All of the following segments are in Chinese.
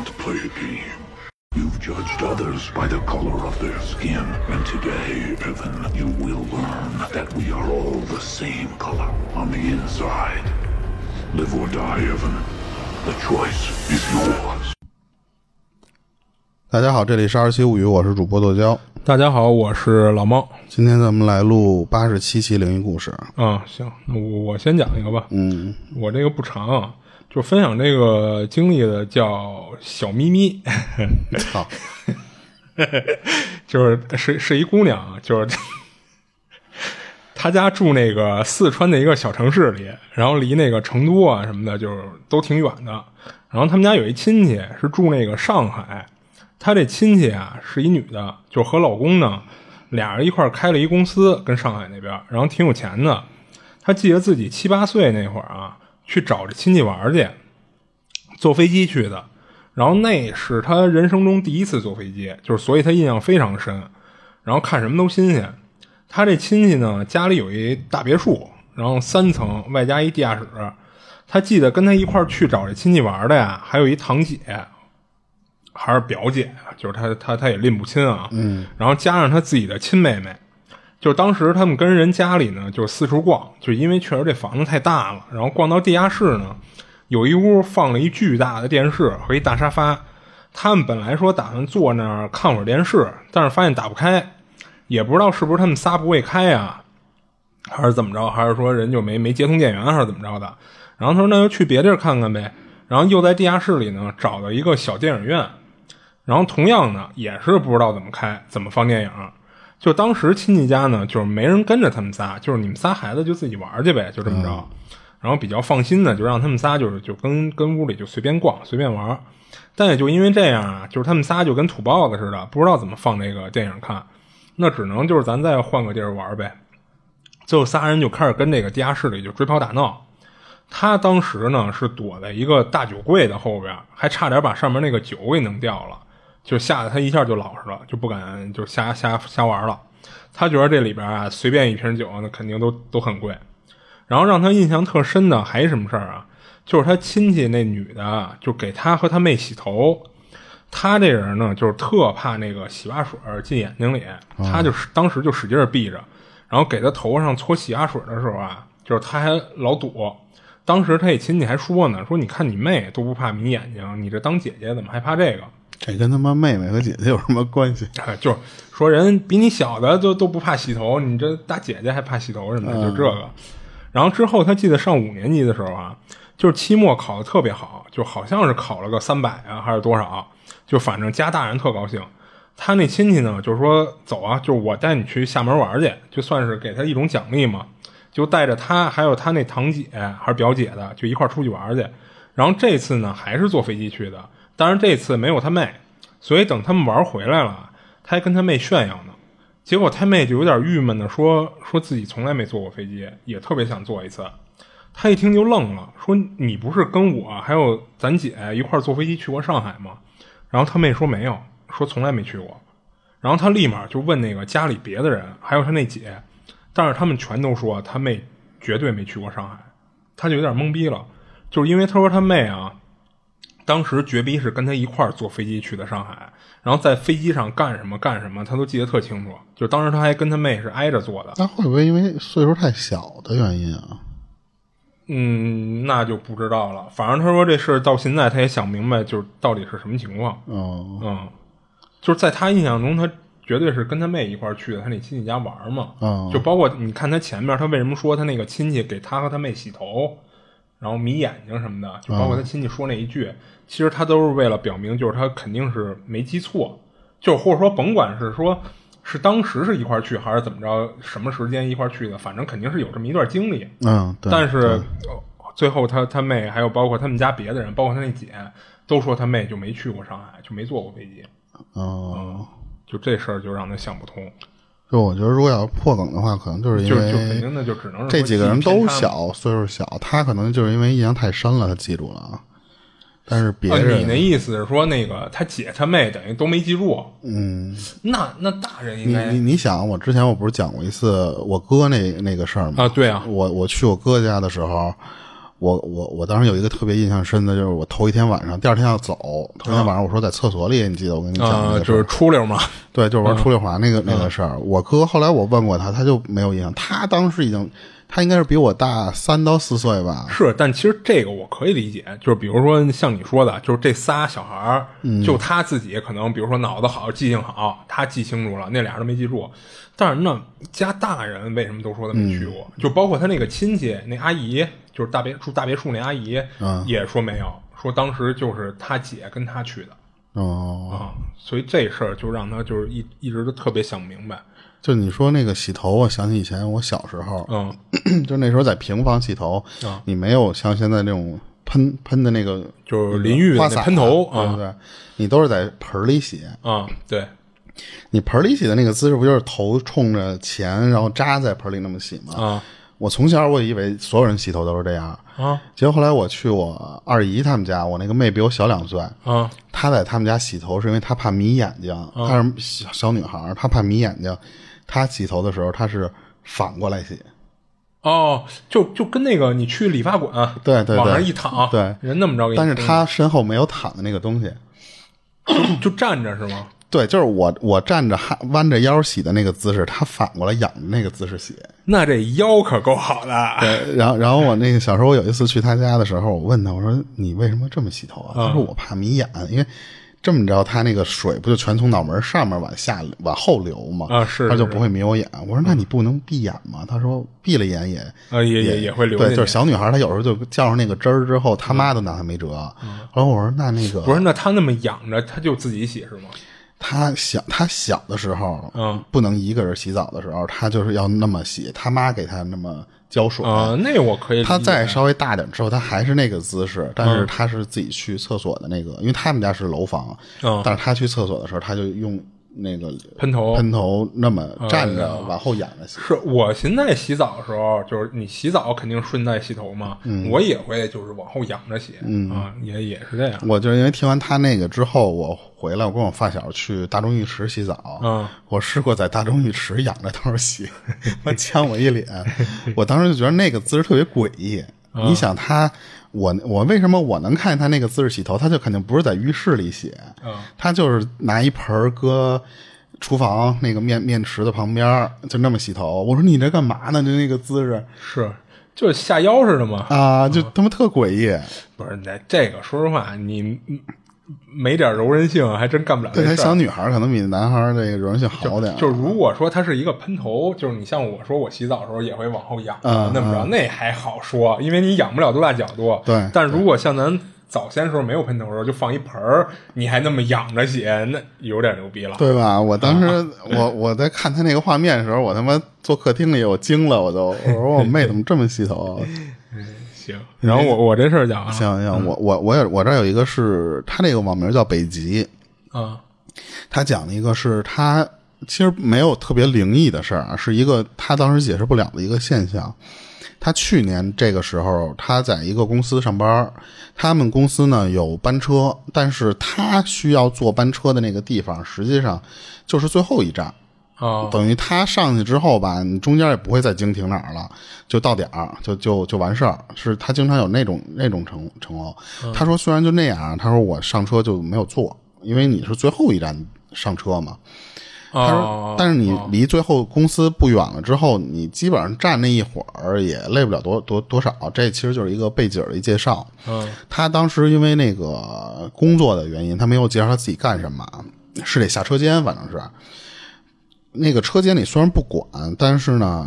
want to play a game. You've judged others by the color of their skin, and today, Evan, you will learn that we are all the same color on the inside. Live or die, Evan. The choice is yours. 大家好，这里是二七物语，我是主播剁椒。大家好，我是老猫。今天咱们来录八十七期灵异故事。啊，行，那我我先讲一个吧。嗯，我这个不长啊，就分享这个经历的叫小咪咪，好，就是是是一姑娘啊，就是她家住那个四川的一个小城市里，然后离那个成都啊什么的，就是都挺远的。然后他们家有一亲戚是住那个上海，她这亲戚啊是一女的，就和老公呢俩人一块儿开了一公司，跟上海那边，然后挺有钱的。她记得自己七八岁那会儿啊，去找这亲戚玩去，坐飞机去的。然后那是他人生中第一次坐飞机，就是所以他印象非常深。然后看什么都新鲜。他这亲戚呢，家里有一大别墅，然后三层外加一地下室。他记得跟他一块儿去找这亲戚玩的呀，还有一堂姐，还是表姐，就是他他他也拎不清啊。嗯。然后加上他自己的亲妹妹，就当时他们跟人家里呢，就四处逛，就因为确实这房子太大了，然后逛到地下室呢，有一屋放了一巨大的电视和一大沙发。他们本来说打算坐那儿看会儿电视，但是发现打不开，也不知道是不是他们仨不会开呀，还是怎么着，还是说人就没没接通电源，还是怎么着的。然后他说那就去别地儿看看呗。然后又在地下室里呢找到一个小电影院，然后同样呢也是不知道怎么开，怎么放电影。就当时亲戚家呢，就是没人跟着他们仨，就是你们仨孩子就自己玩去呗，就这么着。然后比较放心的，就让他们仨就是就跟跟屋里就随便逛随便玩。但也就因为这样啊，就是他们仨就跟土包子似的，不知道怎么放这个电影看，那只能就是咱再换个地儿玩呗。最后仨人就开始跟这个地下室里就追跑打闹。他当时呢是躲在一个大酒柜的后边，还差点把上面那个酒给弄掉了，就吓得他一下就老实了，就不敢就瞎瞎瞎玩了。他觉得这里边啊随便一瓶酒那肯定都都很贵。然后让他印象特深的还什么事儿啊？就是他亲戚那女的就给他和他妹洗头，他这人呢就是特怕那个洗发水进眼睛里，他就是当时就使劲闭着，然后给他头上搓洗发水的时候啊，就是他还老躲。当时他这亲戚还说呢，说你看你妹都不怕迷眼睛，你这当姐姐怎么还怕这个？这跟他妈妹妹和姐姐有什么关系？就是说人比你小的都都不怕洗头，你这大姐姐还怕洗头什么的，就这个。然后之后他记得上五年级的时候啊，就是期末考的特别好，就好像是考了个三百啊还是多少，就反正家大人特高兴。他那亲戚呢，就是说走啊，就是我带你去厦门玩去，就算是给他一种奖励嘛。就带着他还有他那堂姐还是表姐的，就一块出去玩去。然后这次呢，还是坐飞机去的，当然这次没有他妹。所以等他们玩回来了，他还跟他妹炫耀呢。结果他妹就有点郁闷的说：“说自己从来没坐过飞机，也特别想坐一次。”他一听就愣了，说：“你不是跟我还有咱姐一块坐飞机去过上海吗？”然后他妹说：“没有，说从来没去过。”然后他立马就问那个家里别的人，还有他那姐。但是他们全都说他妹绝对没去过上海，他就有点懵逼了，就是因为他说他妹啊，当时绝逼是跟他一块儿坐飞机去的上海，然后在飞机上干什么干什么，他都记得特清楚。就当时他还跟他妹是挨着坐的，那会不会因为岁数太小的原因啊？嗯，那就不知道了。反正他说这事到现在他也想明白，就是到底是什么情况。哦，嗯，就是在他印象中他。绝对是跟他妹一块儿去的，他那亲戚家玩嘛，就包括你看他前面，他为什么说他那个亲戚给他和他妹洗头，然后迷眼睛什么的，就包括他亲戚说那一句，其实他都是为了表明，就是他肯定是没记错，就或者说甭管是说是当时是一块去，还是怎么着，什么时间一块去的，反正肯定是有这么一段经历。嗯，但是最后他他妹还有包括他们家别的人，包括他那姐，都说他妹就没去过上海，就没坐过飞机。哦。就这事儿就让他想不通，就我觉得如果要破梗的话，可能就是因为就肯定的就只能这几个人都小，岁数小，他可能就是因为印象太深了，他记住了啊。但是别人，你那意思是说那个他姐他妹等于都没记住？嗯，那那大人应该你你想，我之前我不是讲过一次我哥那那个事儿吗？啊，对啊，我我去我哥家的时候，我我我当时有一个特别印象深的，就是我头一天晚上，第二天要走，头一天晚上我说在厕所里，你记得我跟你讲就是出溜嘛。对，就是玩出溜滑那个、那个事儿。我哥后来我问过他，他就没有印象。他当时已经，他应该是比我大三到四岁吧。是，但其实这个我可以理解，就是比如说像你说的，就是这仨小孩儿，就他自己可能，比如说脑子好，记性好，他记清楚了，那俩人都没记住。但是那家大人为什么都说他没去过？就包括他那个亲戚，那阿姨，就是大别住大别墅那阿姨，也说没有，说当时就是他姐跟他去的哦，啊，所以这事儿就让他就是一一直都特别想不明白。就你说那个洗头，我想起以前我小时候，嗯，就那时候在平房洗头，你没有像现在那种喷喷的那个，就是淋浴花洒喷头啊对不对？你都是在盆儿里洗。啊，对，你盆儿里洗的那个姿势，不就是头冲着前，然后扎在盆儿里那么洗吗？啊我从小我以为所有人洗头都是这样，啊结果后来我去我二姨他们家，我那个妹比我小两岁，啊她在他们家洗头是因为她怕迷眼睛，她是小小女孩儿，她怕迷眼睛，她洗头的时候她是反过来洗，哦，就就跟那个你去理发馆，对对对往上一躺，对人那么着给你但是蹬她身后没有躺的那个东西。就站着是吗？对，就是我我站着哈弯着腰洗的那个姿势，他反过来仰着那个姿势洗。那这腰可够好的，对，然后然后我那个小时候我有一次去他家的时候，我问他，我说你为什么这么洗头啊？他说我怕迷眼，因为这么着，他那个水不就全从脑门上面往下往后流吗？啊是他就不会迷我眼。我说那你不能闭眼吗？他说闭了眼也啊也也也会流对，就是小女孩，她有时候就叫上那个汁儿之后，他妈都拿她没辙。然后我说那那个不是？那他那么仰着，他就自己洗是吗？他小他小的时候，嗯，不能一个人洗澡的时候，他就是要那么洗，他妈给他那么浇水。啊，那我可以。他再稍微大点之后，他还是那个姿势，但嗯是他是自己去厕所的那个，因为他们家是楼房，嗯但是他去厕所的时候，他就用那个喷头喷头那么站着哦往后仰着洗。是我现在洗澡的时候，就是你洗澡肯定顺带洗头嘛，嗯我也会就是往后仰着洗，啊，也也是这样。我就是因为听完他那个之后，我回来，我跟我发小去大众浴池洗澡。嗯，我试过在大众浴池仰着头洗，他呛我一脸。我当时就觉得那个姿势特别诡异。嗯你想他，我我为什么我能看见他那个姿势洗头？他就肯定不是在浴室里洗，嗯他就是拿一盆儿搁厨房那个面面池的旁边儿，就那么洗头。我说你这干嘛呢？就那个姿势是，就是下腰似的嘛。啊，就他妈特诡异。不是，那这个说实话，你没点柔韧性，还真干不了。小女孩可能比男孩儿这个柔韧性好点儿。就是如果说它是一个喷头，就是你像我说我洗澡的时候也会往后仰，嗯那么着那还好说，因为你仰不了多大角度。对但如果像咱早先时候没有喷头的时候，就放一盆儿，你还那么仰着洗，那有点牛逼了。对吧？我当时 我我在看他那个画面的时候，我他妈坐客厅里，我惊了，我都我说我 妹怎么这么洗头？行，然后我我这事儿讲啊，行行，我我我有我这儿有一个是他那个网名叫北极，啊他讲了一个是他其实没有特别灵异的事儿啊，是一个他当时解释不了的一个现象。他去年这个时候，他在一个公司上班，他们公司呢有班车，但是他需要坐班车的那个地方，实际上就是最后一站。啊等于他上去之后吧，你中间也不会再经停哪儿了，就到点儿，就就就完事儿。是他经常有那种那种程程况。他说虽然就那样，他说我上车就没有坐，因为你是最后一站上车嘛。他说啊，，但是你离最后公司不远了之后，你基本上站那一会儿也累不了多多多少。这其实就是一个背景的一介绍。嗯他当时因为那个工作的原因，他没有介绍他自己干什么，是得下车间，反正是。那个车间里虽然不管，但是呢，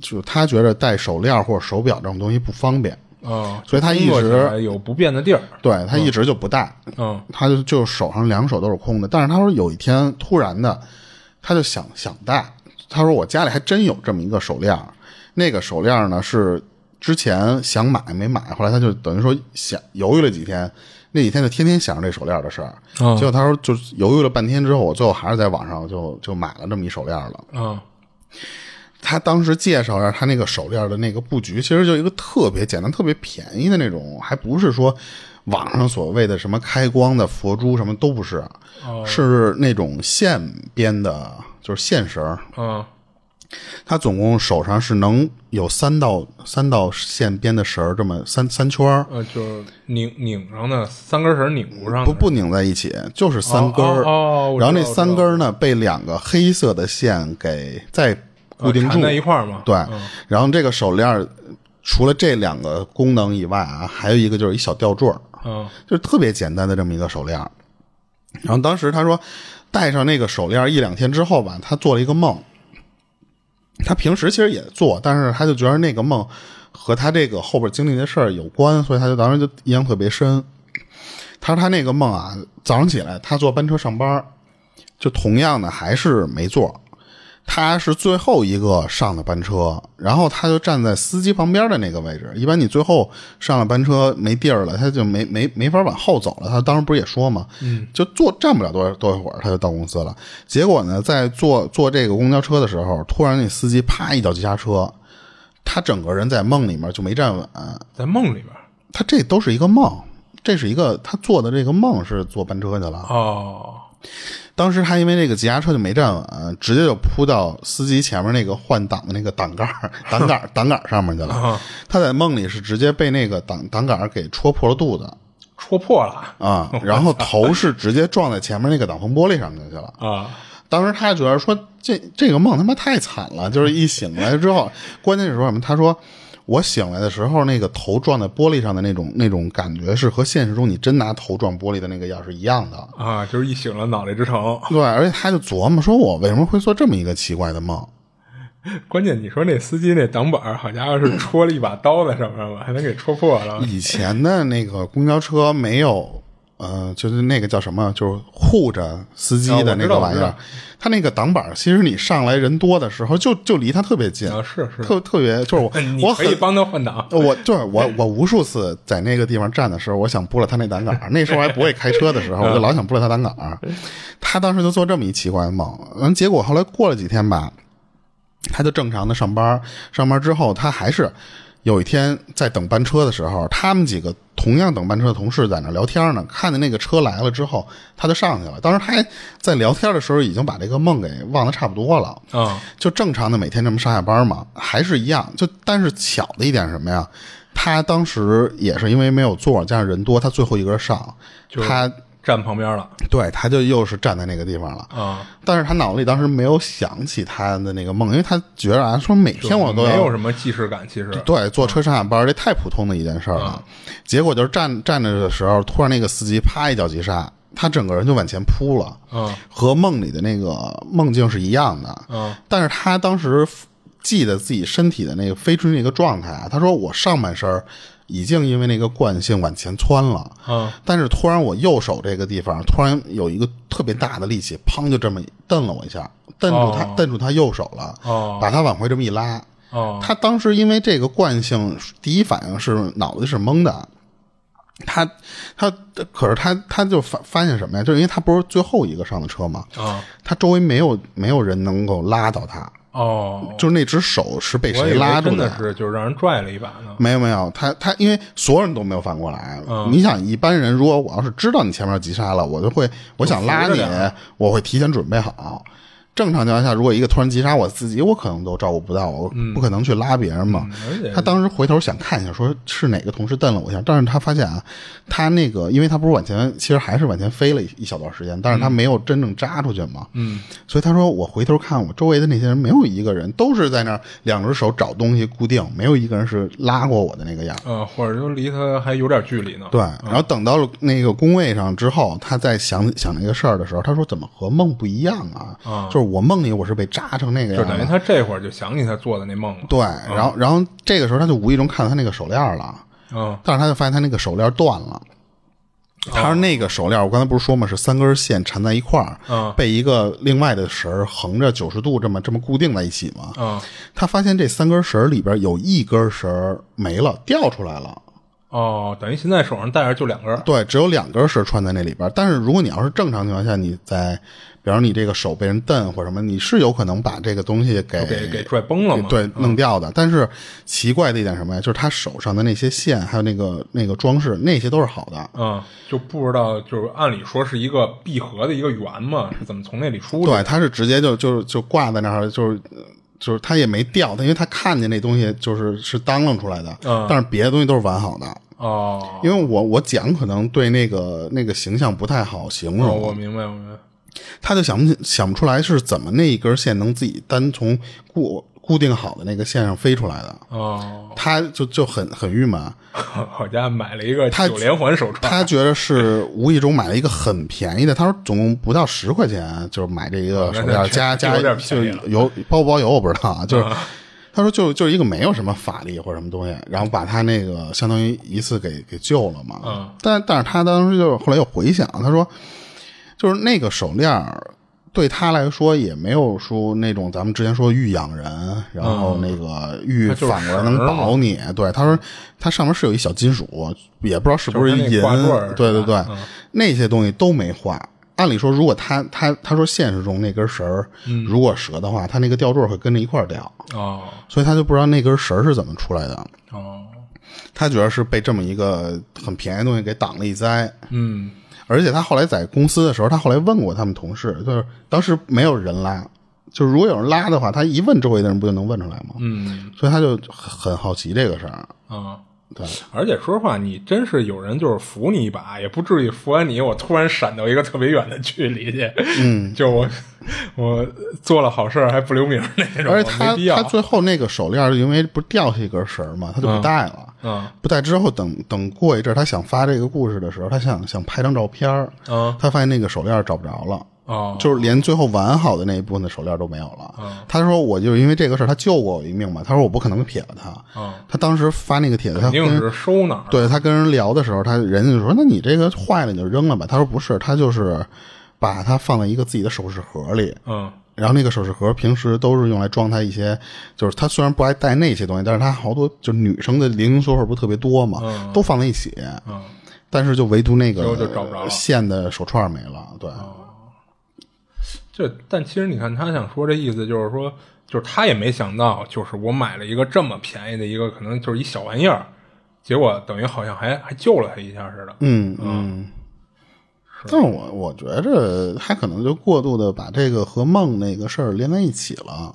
就他觉得戴手链或者手表这种东西不方便，啊，所以他一直有不便的地儿。对他一直就不戴。嗯他就就手上两手都是空的。但是他说有一天突然的，他就想想戴。他说我家里还真有这么一个手链，那个手链呢是之前想买没买，后来他就等于说想犹豫了几天，那几天就天天想着这手链的事儿。嗯结果他说就犹豫了半天之后，我最后还是在网上就就买了这么一手链儿了。啊他当时介绍一下他那个手链的那个布局，其实就一个特别简单、特别便宜的那种，还不是说网上所谓的什么开光的佛珠，什么都不是，是那种线编的，就是线绳儿。啊他总共手上是能有三道三道线编的绳儿，这么三三圈儿，呃，就是拧拧上的三根绳拧不上，不不拧在一起，就是三根儿。然后那三根儿呢，被两个黑色的线给再固定住在一块儿嘛。对，嗯然后这个手链儿除了这两个功能以外啊，还有一个就是一小吊坠儿，嗯就是特别简单的这么一个手链儿。然后当时他说，戴上那个手链儿一两天之后吧，他做了一个梦。他平时其实也做，但是他就觉得那个梦和他这个后边经历的事儿有关，所以他就当时就印象特别深。他说他那个梦啊，早上起来他坐班车上班，就同样的还是没座，他是最后一个上的班车，然后他就站在司机旁边的那个位置。一般你最后上了班车没地儿了，他就没没没法往后走了。他当时不是也说嘛，嗯，就坐站不了多多一会儿，他就到公司了。结果呢，在坐坐这个公交车的时候，突然那司机啪一脚急刹车，他整个人在梦里面就没站稳。在梦里边。他这都是一个梦，这是一个他做的这个梦是坐班车去了。哦，当时他因为那个急刹车就没站稳，直接就扑到司机前面那个换挡的那个挡杆儿、挡杆儿、挡杆上面去了。啊他在梦里是直接被那个挡挡杆给戳破了肚子戳破了啊，然后头是直接撞在前面那个挡风玻璃上面去了。啊！当时他觉得说这这个梦他妈太惨了，就是一醒来之后，关键是说什么？他说我醒来的时候，那个头撞在玻璃上的那种那种感觉是和现实中你真拿头撞玻璃的那个样是一样的。啊，就是一醒了脑袋之疼。对，而且他就琢磨说，我为什么会做这么一个奇怪的梦？关键你说那司机那挡板，好家伙是戳了一把刀在上面吧，还能给戳破了。以前的那个公交车没有，呃，就是那个叫什么，就是护着司机的那个玩意儿啊我知道我知道。它那个挡板，其实你上来人多的时候，就就离他特别近，啊，是是，特特别就是我我很。可以帮他换挡。我就是我，我无数次在那个地方站的时候，我想拨了他那挡杆儿。那时候还不会开车的时候，我就老想拨了他挡杆儿。他当时就做这么一奇怪的梦，完结果后来过了几天吧，他就正常的上班，上班之后他还是有一天在等班车的时候，他们几个同样等班车的同事在那聊天呢，看见那个车来了之后，他就上去了。当时他还在聊天的时候，已经把这个梦给忘得差不多了。嗯就正常的每天这么上下班嘛，还是一样。就但是巧的一点是什么呀？他当时也是因为没有座，加上人多，他最后一个人上，他站旁边了对他就又是站在那个地方了。啊，但是他脑子里当时没有想起他的那个梦，因为他觉得啊，说每天我都要没有什么既视感，其实对坐车上下班，这太普通的一件事儿了。结果就是站站着的时候，突然那个司机啪一脚急刹，他整个人就往前扑了，嗯和梦里的那个梦境是一样的。嗯但是他当时记得自己身体的那个飞出那个状态啊，他说我上半身已经因为那个惯性往前窜了，嗯但是突然我右手这个地方突然有一个特别大的力气，砰就这么蹬了我一下，蹬住他，哦。蹬住他右手了，哦。把他往回这么一拉。哦，他当时因为这个惯性，第一反应是脑子是懵的。他他可是他他就发发现什么呀？就是因为他不是最后一个上的车嘛，啊他周围没有没有人能够拉到他，哦，就是那只手是被谁拉住真的是就是让人拽了一把呢。没有没有，他他因为所有人都没有反过来。嗯你想，一般人如果我要是知道你前面急刹了，我就会我想拉你我会提前准备好。正常情况下，如果一个突然急刹，我自己我可能都照顾不到，我不可能去拉别人嘛。嗯他当时回头想看一下，说是哪个同事瞪了我一下，但是他发现啊，他那个因为他不是往前，其实还是往前飞了一一小段时间，但是他没有真正扎出去嘛。嗯，所以他说我回头看我周围的那些人，没有一个人都是在那儿两只手找东西固定，没有一个人是拉过我的那个样。呃，或者就离他还有点距离呢。对，然后等到了那个工位上之后，他在想想那个事儿的时候，他说怎么和梦不一样啊？啊就是我梦里我是被扎成那个样的。就等于他这会儿就想起他做的那梦了。对，然后然后这个时候他就无意中看到他那个手链了，嗯但是他就发现他那个手链断了。他说那个手链，我刚才不是说嘛，是三根线缠在一块儿，嗯被一个另外的绳儿横着九十度这么这么固定在一起嘛。嗯他发现这三根绳儿里边有一根绳儿没了，掉出来了。哦，等于现在手上戴着就两根儿。对，只有两根绳儿穿在那里边儿。但是如果你要是正常情况下，你在，比方说你这个手被人蹬或者什么，你是有可能把这个东西给给给拽崩了嘛？对，弄掉的。但是奇怪的一点什么呀？就是他手上的那些线，还有那个那个装饰，那些都是好的。嗯，就不知道，就是按理说是一个闭合的一个圆嘛，是怎么从那里出去对，他是直接就就就挂在那儿，就是呃就是他也没掉，他因为他看见那东西就是是当啷出来的，嗯但是别的东西都是完好的。哦，因为我我讲可能对那个那个形象不太好形容，哦我明白，我明白。他就想不起想不出来是怎么那一根线能自己单从固固定好的那个线上飞出来的，哦，他就就很很郁闷。好家伙，买了一个他九连环手串，他觉得是无意中买了一个很便宜的，他说总共不到十块钱，就是买这一个 手链，加加有点就便宜了嗯油包不包邮我不知道啊，就是。他说就就是一个没有什么法力或者什么东西，然后把他那个相当于一次给给救了嘛。嗯但但是他当时就是后来又回想，他说就是那个手链儿对他来说也没有说那种咱们之前说玉养人，然后那个玉反过来能保你。对，他说它上面是有一小金属，也不知道是不是银对对对，嗯那些东西都没坏。按理说，如果他他他说现实中那根绳如果折的话，他那个吊坠会跟着一块儿掉，哦所以他就不知道那根绳儿是怎么出来的。哦，他觉得是被这么一个很便宜的东西给挡了一灾。嗯而且他后来在公司的时候，他后来问过他们同事，就是当时没有人拉，就是如果有人拉的话，他一问周围的人不就能问出来吗？嗯所以他就很很好奇这个事儿。啊。对，而且说实话，你真是有人就是扶你一把，也不至于扶完你，我突然闪到一个特别远的距离去。嗯，就我我做了好事儿还不留名儿那种，而且他他。最后那个手链儿，因为不掉下一根绳儿嘛，他就不戴了。嗯不戴之后，等等过一阵儿，他想发这个故事的时候，他想想拍张照片儿嗯他发现那个手链儿找不着了。哦，就是连最后完好的那一部分的手链都没有了。他说我就是因为这个事儿，他救过我一命嘛。他说我不可能撇了他。哦他当时发那个帖子，肯定是收哪儿？对他跟人聊的时候，他人家就说：“那你这个坏了你就扔了吧。”他说不是，他就是把它放在一个自己的首饰盒里。嗯然后那个首饰盒平时都是用来装他一些，就是他虽然不爱带那些东西，但是他好多就是女生的零零碎碎不是特别多嘛，都放在一起。嗯但是就唯独那个线的手串没了。对，这但其实你看他想说这意思就是说，就是他也没想到，就是我买了一个这么便宜的一个，可能就是一小玩意儿，结果等于好像还还救了他一下似的。嗯嗯。但是我我觉着他可能就过度的把这个和梦那个事儿连在一起了。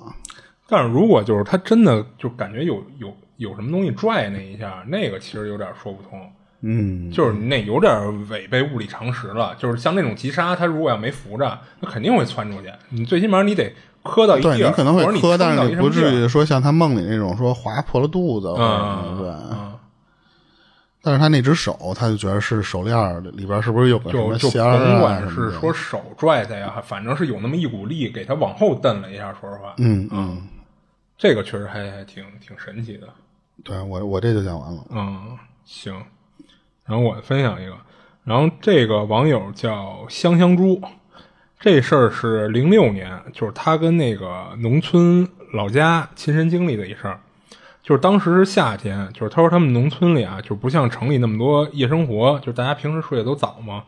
但是如果就是他真的就感觉有有有什么东西拽那一下，那个其实有点说不通。嗯，就是那有点违背物理常识了。就是像那种急刹，它如果要没扶着，那肯定会窜出去。你最起码你得磕到一地儿，对你可能会磕，到但是你不至于说像他梦里那种说划破了肚子对。嗯，但是他那只手，他就觉得是手链里边是不是有个什么管是说手拽他呀，反正是有那么一股力给他往后蹬了一下。说实话，嗯嗯，这个确实还还挺挺神奇的。对我我这就讲完了。嗯，行。然后我分享一个，然后这个网友叫香香猪，这事儿是零六年，就是他跟那个农村老家亲身经历的一事儿。就是当时是夏天，就是他说他们农村里啊，就不像城里那么多夜生活，就是大家平时睡得都早嘛。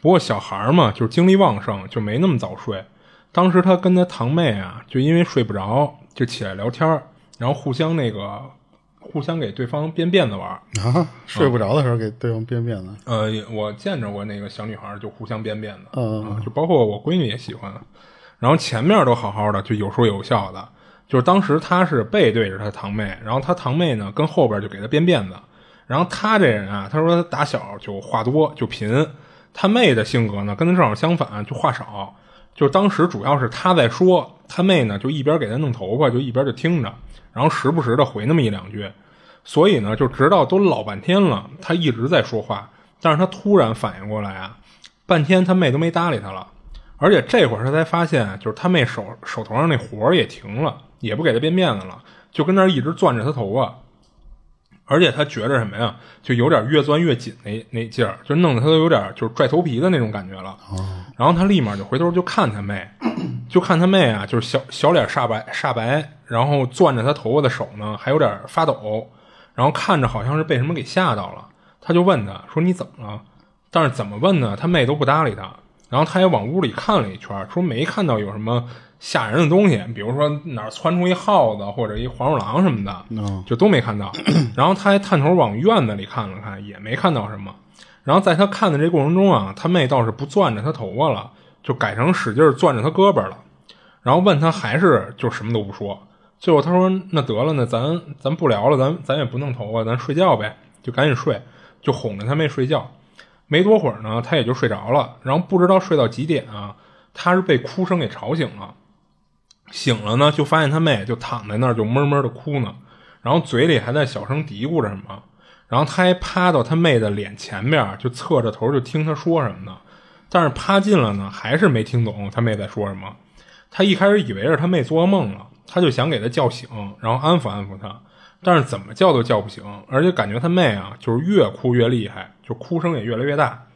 不过小孩嘛，就是精力旺盛，就没那么早睡。当时他跟他堂妹啊，就因为睡不着，就起来聊天儿然后互相那个互相给对方编辫子玩儿。啊，睡不着的时候给对方编辫子。呃，我见着过那个小女孩儿就互相编辫子，嗯啊，就包括我闺女也喜欢。然后前面都好好的，就有说有笑的。就是当时她是背对着她堂妹，然后她堂妹呢跟后边就给她编辫子。然后她这人啊，她说她打小就话多就贫，她妹的性格呢跟她正好相反，就话少。就当时主要是她在说，她妹呢就一边给她弄头发，就一边就听着，然后时不时的回那么一两句。所以呢，就直到都老半天了，他一直在说话，但是他突然反应过来啊，半天他妹都没搭理他了，而且这会儿他才发现，就是他妹手手头上那活儿也停了，也不给他编辫子了，就跟那儿一直攥着他头发，而且他觉着什么呀，就有点越钻越紧那那劲儿，就弄得他都有点就是拽头皮的那种感觉了。然后他立马就回头就看他妹，就看他妹啊，就是小小脸煞白煞白，然后攥着他头发的手呢还有点发抖，然后看着好像是被什么给吓到了。他就问他说：“你怎么了？”但是怎么问呢？他妹都不搭理他。然后他也往屋里看了一圈，说没看到有什么吓人的东西，比如说哪儿窜出一耗子或者一黄鼠狼什么的，嗯就都没看到。然后他还探头往院子里看了看，也没看到什么。然后在他看的这过程中啊，他妹倒是不攥着他头发了，就改成使劲攥着他胳膊了。然后问他还是就什么都不说。最后他说：“那得了，那咱咱不聊了，咱咱也不弄头发，咱睡觉呗，就赶紧睡，就哄着他妹睡觉。没多会儿呢，他也就睡着了。然后不知道睡到几点啊，他是被哭声给吵醒了。醒了呢，就发现他妹就躺在那儿，就闷闷的哭呢，然后嘴里还在小声嘀咕着什么。然后他还趴到他妹的脸前面，就侧着头就听他说什么呢。但是趴近了呢，还是没听懂他妹在说什么。他一开始以为是他妹做噩梦了。”他就想给他叫醒，然后安抚安抚他，但是怎么叫都叫不醒，而且感觉他妹啊，就是越哭越厉害，就哭声也越来越大，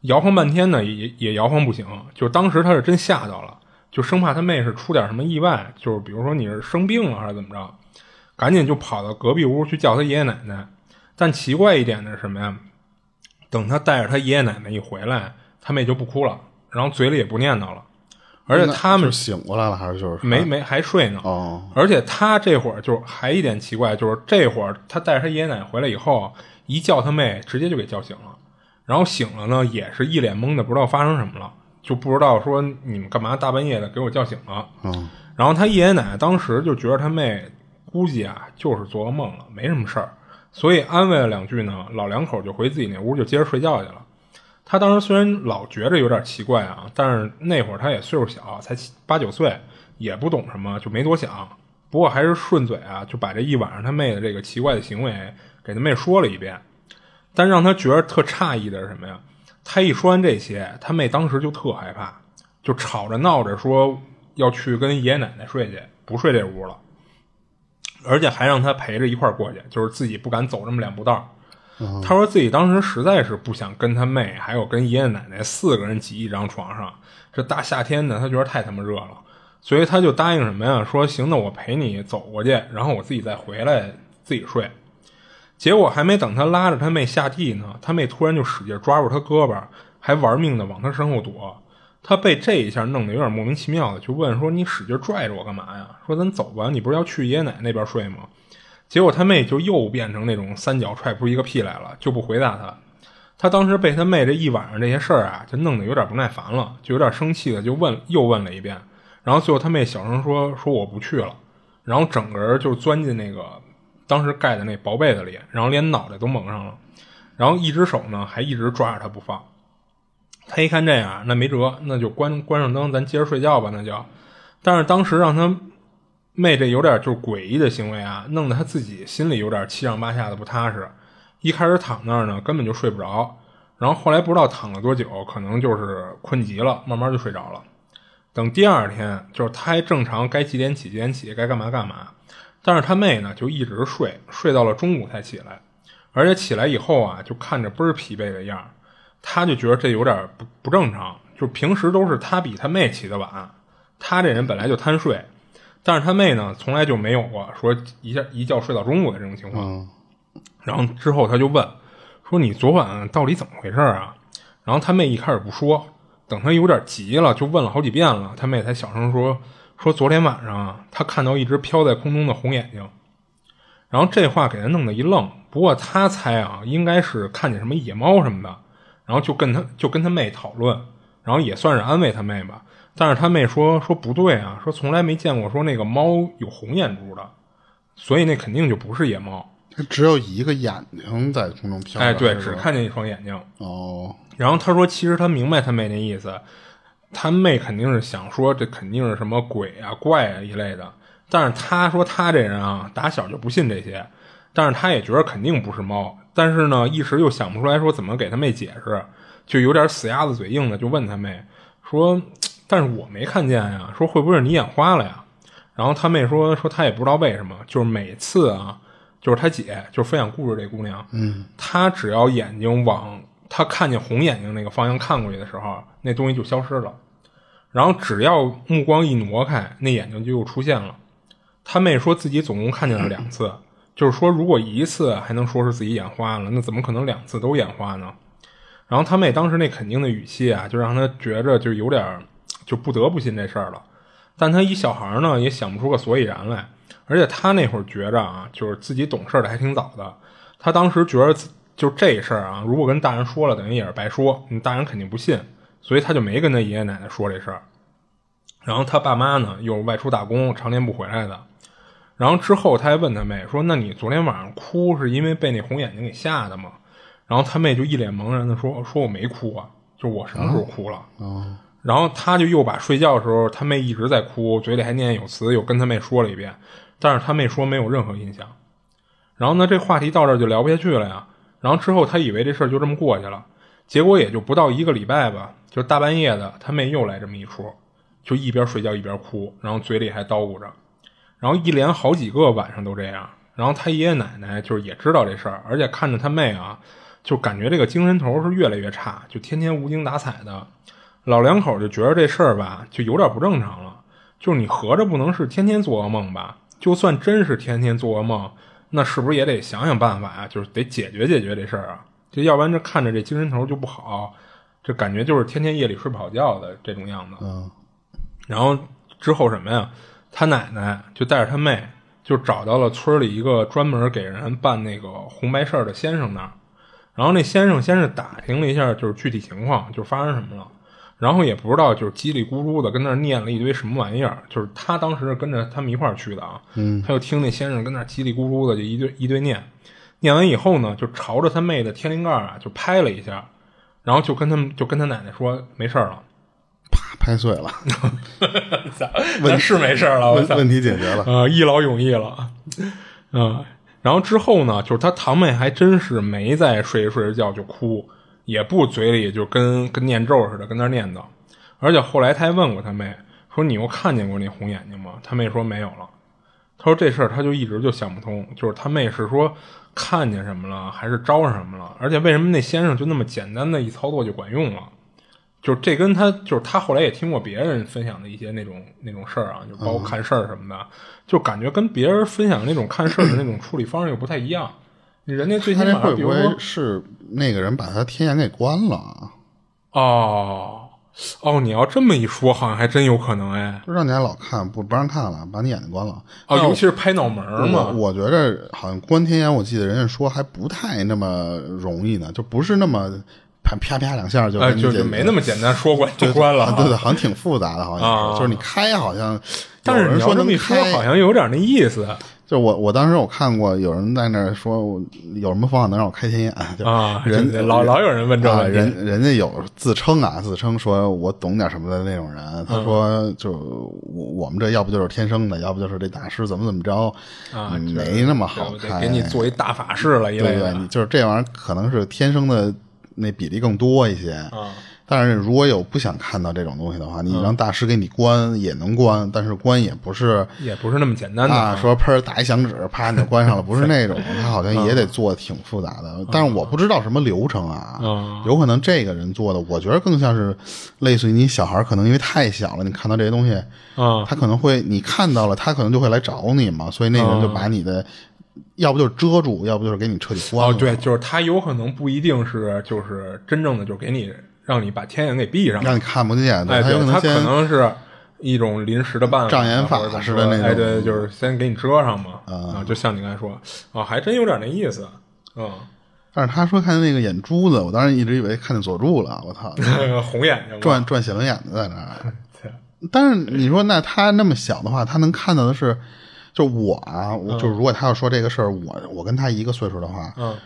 摇晃半天呢，也也摇晃不醒。就当时他是真吓到了，就生怕他妹是出点什么意外，就是比如说你是生病了还是怎么着，赶紧就跑到隔壁屋去叫他爷爷奶奶。但奇怪一点的是什么呀？等他带着他爷爷奶奶一回来，他妹就不哭了，然后嘴里也不念叨了。而且他们醒过来了，还是就是没没还睡呢？哦，而且他这会儿就还一点奇怪，就是这会儿他带着他爷爷奶奶回来以后，一叫他妹，直接就给叫醒了。然后醒了呢，也是一脸懵的，不知道发生什么了，就不知道说你们干嘛大半夜的给我叫醒了。嗯，然后他爷爷奶奶当时就觉得他妹估计啊就是做噩梦了，没什么事儿，所以安慰了两句呢，老两口就回自己那屋就接着睡觉去了。他当时虽然老觉着有点奇怪啊，但是那会儿他也岁数小，才八九岁，也不懂什么，就没多想。不过还是顺嘴啊，就把这一晚上他妹的这个奇怪的行为给他妹说了一遍。但让他觉得特诧异的是什么呀？他一说完这些，他妹当时就特害怕，就吵着闹着说要去跟爷爷奶奶睡去，不睡这屋了，而且还让他陪着一块过去，就是自己不敢走这么两步道。他说自己当时实在是不想跟他妹还有跟爷爷奶奶四个人挤一张床上，这大夏天的，他觉得太他妈热了，所以他就答应什么呀？说行，那我陪你走过去，然后我自己再回来自己睡。结果还没等他拉着他妹下地呢，他妹突然就使劲抓住他胳膊，还玩命的往他身后躲。他被这一下弄得有点莫名其妙的，就问说：“你使劲拽着我干嘛呀？”说：“咱走吧，你不是要去爷爷奶奶那边睡吗？”结果他妹就又变成那种三脚踹不出一个屁来了，就不回答他。他当时被他妹这一晚上这些事儿啊，就弄得有点不耐烦了，就有点生气的，就问又问了一遍。然后最后他妹小声说：“说我不去了。”然后整个人就钻进那个当时盖的那薄被子里，然后连脑袋都蒙上了。然后一只手呢还一直抓着他不放。他一看这样，那没辙，那就关关上灯，咱接着睡觉吧。那就，但是当时让他。妹这有点就是诡异的行为啊，弄得他自己心里有点七上八下的不踏实。一开始躺那儿呢，根本就睡不着。然后后来不知道躺了多久，可能就是困极了，慢慢就睡着了。等第二天，就是他还正常该几点起几点起，该干嘛干嘛。但是他妹呢，就一直睡，睡到了中午才起来。而且起来以后啊，就看着倍儿疲惫的样儿，他就觉得这有点不不正常。就平时都是他比他妹起的晚，他这人本来就贪睡。但是他妹呢，从来就没有过说一下一觉睡到中午的这种情况。然后之后他就问说：“你昨晚到底怎么回事啊？”然后他妹一开始不说，等他有点急了，就问了好几遍了，他妹才小声说：“说昨天晚上他看到一只飘在空中的红眼睛。”然后这话给他弄得一愣。不过他猜啊，应该是看见什么野猫什么的，然后就跟他就跟他妹讨论，然后也算是安慰他妹吧。但是他妹说说不对啊，说从来没见过说那个猫有红眼珠的，所以那肯定就不是野猫。它只有一个眼睛在空中飘。哎，对，只看见一双眼睛。哦。然后他说，其实他明白他妹那意思，他妹肯定是想说这肯定是什么鬼啊怪啊一类的。但是他说他这人啊，打小就不信这些，但是他也觉得肯定不是猫。但是呢，一时又想不出来说怎么给他妹解释，就有点死鸭子嘴硬的，就问他妹说。但是我没看见呀，说会不会是你眼花了呀？然后他妹说说他也不知道为什么，就是每次啊，就是他姐就是分享故事这姑娘，嗯，她只要眼睛往她看见红眼睛那个方向看过去的时候，那东西就消失了，然后只要目光一挪开，那眼睛就又出现了。他妹说自己总共看见了两次，就是说如果一次还能说是自己眼花了，那怎么可能两次都眼花呢？然后他妹当时那肯定的语气啊，就让他觉着就有点。就不得不信这事儿了，但他一小孩呢，也想不出个所以然来。而且他那会儿觉着啊，就是自己懂事的还挺早的。他当时觉得，就这事儿啊，如果跟大人说了，等于也是白说，你大人肯定不信，所以他就没跟他爷爷奶奶说这事儿。然后他爸妈呢，又外出打工，常年不回来的。然后之后他还问他妹说：“那你昨天晚上哭是因为被那红眼睛给吓的吗？”然后他妹就一脸茫然的说：“说我没哭啊，就我什么时候哭了？”然后他就又把睡觉的时候他妹一直在哭，嘴里还念念有词，又跟他妹说了一遍，但是他妹说没有任何印象。然后呢，这话题到这儿就聊不下去了呀。然后之后他以为这事儿就这么过去了，结果也就不到一个礼拜吧，就大半夜的，他妹又来这么一出，就一边睡觉一边哭，然后嘴里还叨咕着。然后一连好几个晚上都这样，然后他爷爷奶奶就是也知道这事儿，而且看着他妹啊，就感觉这个精神头是越来越差，就天天无精打采的。老两口就觉得这事儿吧，就有点不正常了。就是你合着不能是天天做噩梦吧？就算真是天天做噩梦，那是不是也得想想办法呀？就是得解决解决这事儿啊！就要不然这看着这精神头就不好，这感觉就是天天夜里睡不好觉的这种样子。嗯。然后之后什么呀？他奶奶就带着他妹，就找到了村里一个专门给人办那个红白事儿的先生那儿。然后那先生先是打听了一下，就是具体情况，就发生什么了。然后也不知道，就是叽里咕噜的跟那儿念了一堆什么玩意儿。就是他当时跟着他们一块儿去的啊。嗯。他就听那先生跟那儿叽里咕噜的就一堆一堆念。念完以后呢，就朝着他妹的天灵盖啊就拍了一下，然后就跟他们就跟他奶奶说没事了。啪，拍碎了，问是没事了，问问题解决了，呃，一劳永逸了，嗯，然后之后呢，就是他堂妹还真是没再睡着睡着觉就哭，也不嘴里就跟跟念咒似的跟那念叨，而且后来他还问过他妹，说你又看见过那红眼睛吗？他妹说没有了，他说这事儿他就一直就想不通，就是他妹是说看见什么了，还是招上什么了？而且为什么那先生就那么简单的一操作就管用了？就是这跟他就是他后来也听过别人分享的一些那种那种事儿啊，就包括看事儿什么的，就感觉跟别人分享那种看事儿的那种处理方式又不太一样。人家最起码会不会是那个人把他天眼给关了？哦哦，你要这么一说，好像还真有可能哎。就让你还老看不不让看了，把你眼睛关了。哦，尤其是拍脑门嘛。我觉得好像关天眼，我记得人家说还不太那么容易呢，就不是那么。啪啪两下就就就没那么简单，说关 就关了。对对，好像挺复杂的，好像是。就是你开好像，但是你说这么一说，好像有点那意思。就我我当时我看过有人在那说，有什么方法能让我开天眼？啊，人老老有人问这个，人人家有自称啊，自称说我懂点什么的那种人。他说，就我我们这要不就是天生的，要不就是这大师怎么怎么着啊，没那么好看。给你做一大法事了，对对，就是这玩意儿可能是天生的。那比例更多一些，但是如果有不想看到这种东西的话，你让大师给你关也能关，但是关也不是也不是那么简单的，说砰打一响指，啪你就关上了，不是那种，他好像也得做挺复杂的，但是我不知道什么流程啊，有可能这个人做的，我觉得更像是类似于你小孩可能因为太小了，你看到这些东西，他可能会你看到了，他可能就会来找你嘛，所以那个人就把你的。要不就是遮住，要不就是给你彻底关了。哦，对，就是他有可能不一定是，就是真正的就给你让你把天眼给闭上，让你看不见。哎，他可能是一种临时的办法，障眼法似的那种。哎，对，就是先给你遮上嘛。啊，就像你刚才说，啊，还真有点那意思。嗯，但是他说看见那个眼珠子，我当时一直以为看见佐助了。我操，红眼睛，转转小眼子在那儿。但是你说那他那么小的话，他能看到的是。就我啊，就如果他要说这个事儿，我我跟他一个岁数的话，嗯，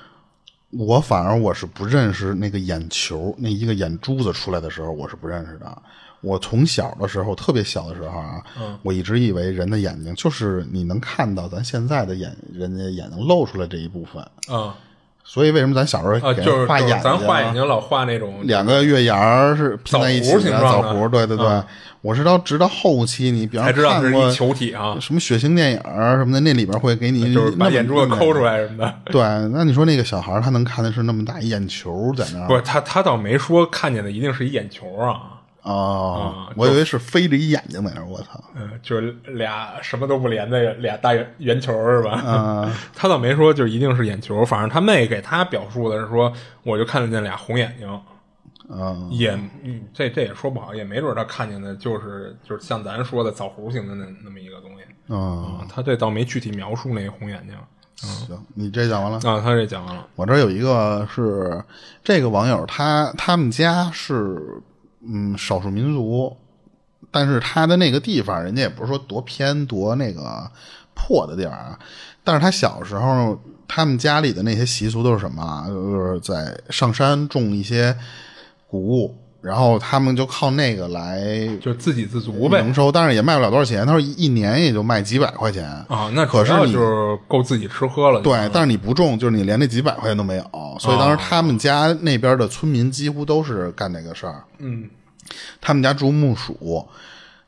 我反而我是不认识那个眼球，那一个眼珠子出来的时候，我是不认识的。我从小的时候，特别小的时候啊，我一直以为人的眼睛就是你能看到咱现在的眼，人家眼睛露出来这一部分，嗯。所以为什么咱小时候给人画眼睛？咱画眼睛老画那种两个月牙儿是拼在一起的枣核，对对对。我是到直到后期，你比方看过球体啊，什么血腥电影什么的，那里边会给你就是把眼珠子抠出来什么的。对，那你说那个小孩他能看的是那么大一眼球在那？不是他，他倒没说看见的一定是一眼球啊。哦，我以为是飞着一眼睛在那儿，我操！嗯，就是俩什么都不连的俩大圆圆球是吧？嗯，他倒没说就一定是眼球，反正他妹给他表述的是说，我就看得见俩红眼睛。嗯，也这这也说不好，也没准他看见的就是就是像咱说的枣核型的那那么一个东西。嗯，他这倒没具体描述那红眼睛。行，你这讲完了啊？他这讲完了。我这有一个是这个网友，他他们家是。嗯，少数民族，但是他的那个地方，人家也不是说多偏多那个破的地儿啊。但是他小时候，他们家里的那些习俗都是什么啊？就是在上山种一些谷物，然后他们就靠那个来就自给自足呗营。收，但是也卖不了多少钱。他说一年也就卖几百块钱啊，那可是你就是够自己吃喝了。对，但是你不种，就是你连那几百块钱都没有。所以当时他们家那边的村民几乎都是干这个事儿。嗯，他们家种木薯，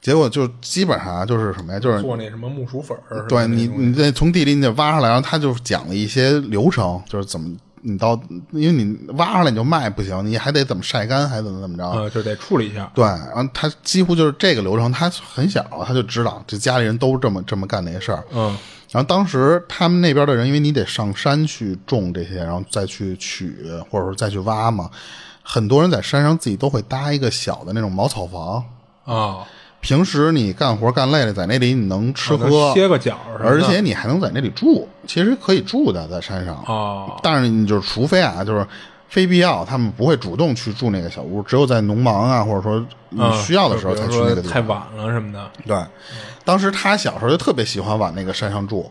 结果就基本上就是什么呀？就是做那什么木薯粉儿，对你，你得从地里你得挖上来，然后他就讲了一些流程，就是怎么你到，因为你挖上来你就卖不行，你还得怎么晒干，还怎么怎么着。呃，就得处理一下。对，然后他几乎就是这个流程，他很小他就知道，这家里人都这么这么干那些事儿。嗯然后当时他们那边的人，因为你得上山去种这些，然后再去取，或者说再去挖嘛，很多人在山上自己都会搭一个小的那种茅草房。啊，平时你干活干累了，在那里你能吃喝，歇个脚而且你还能在那里住，其实可以住的，在山上。哦但是你就是除非啊，就是非必要，他们不会主动去住那个小屋，只有在农忙啊，或者说你嗯需要的时候才去那个地方。太晚了什么的。对，当时他小时候就特别喜欢往那个山上住，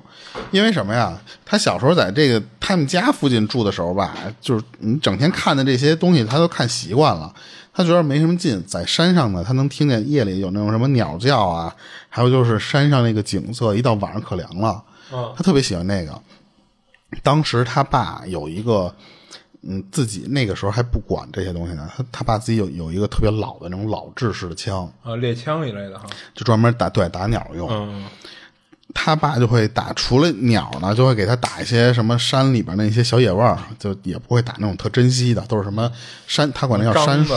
因为什么呀？他小时候在这个他们家附近住的时候吧，就是你整天看的这些东西，他都看习惯了。他觉得没什么劲，在山上呢，他能听见夜里有那种什么鸟叫啊，还有就是山上那个景色，一到晚上可凉了。嗯他特别喜欢那个。当时他爸有一个，嗯，自己那个时候还不管这些东西呢。他他爸自己有有一个特别老的那种老制式的枪，啊，猎枪一类的哈。就专门打对打鸟用。嗯他爸就会打，除了鸟呢，就会给他打一些什么山里边那些小野味儿，就也不会打那种特珍稀的，都是什么山，他管那叫山鼠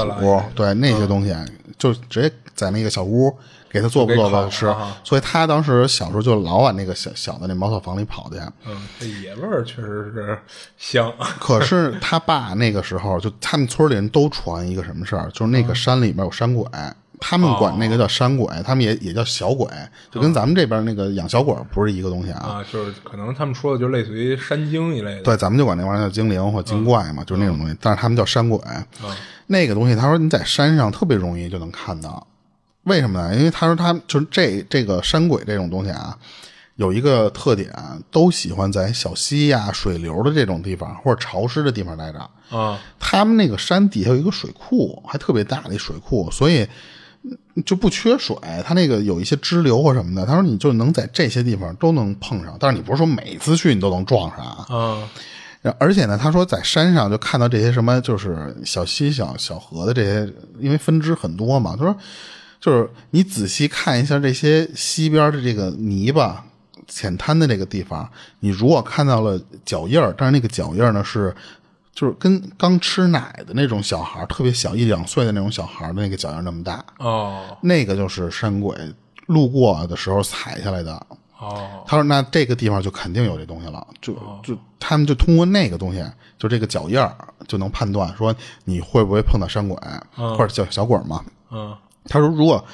对那些东西，就直接在那个小屋给他做不做就给烤吧吃。所以他当时小时候就老往那个小小的那茅草房里跑去。嗯，这野味儿确实是香。可是他爸那个时候，就他们村里人都传一个什么事儿，就是那个山里面有山鬼，他们管那个叫山鬼，他们也也叫小鬼，就跟咱们这边那个养小鬼不是一个东西啊。啊，就是可能他们说的就类似于山精一类的。对，咱们就管那玩意儿叫精灵或精怪嘛，就是那种东西，但是他们叫山鬼。那个东西，他说你在山上特别容易就能看到，为什么呢？因为他说他就是这这个山鬼这种东西啊，有一个特点，都喜欢在小溪呀、水流的这种地方或者潮湿的地方待着。啊，他们那个山底下有一个水库，还特别大的一水库，所以嗯就不缺水。他那个有一些支流或什么的，他说你就能在这些地方都能碰上，但是你不是说每次去你都能撞上啊。嗯而且呢，他说在山上就看到这些什么，就是小溪、小小河的这些，因为分支很多嘛。他说，就是你仔细看一下这些西边的这个泥巴、浅滩的这个地方，你如果看到了脚印儿，但是那个脚印儿呢是，就是跟刚吃奶的那种小孩儿特别小一两岁的那种小孩儿的那个脚印那么大，哦。那个就是山鬼路过的时候踩下来的。哦。他说：“那这个地方就肯定有这东西了，就就他们就通过那个东西，就这个脚印儿，就能判断说你会不会碰到山鬼、或者小小鬼嘛。嗯他说，如果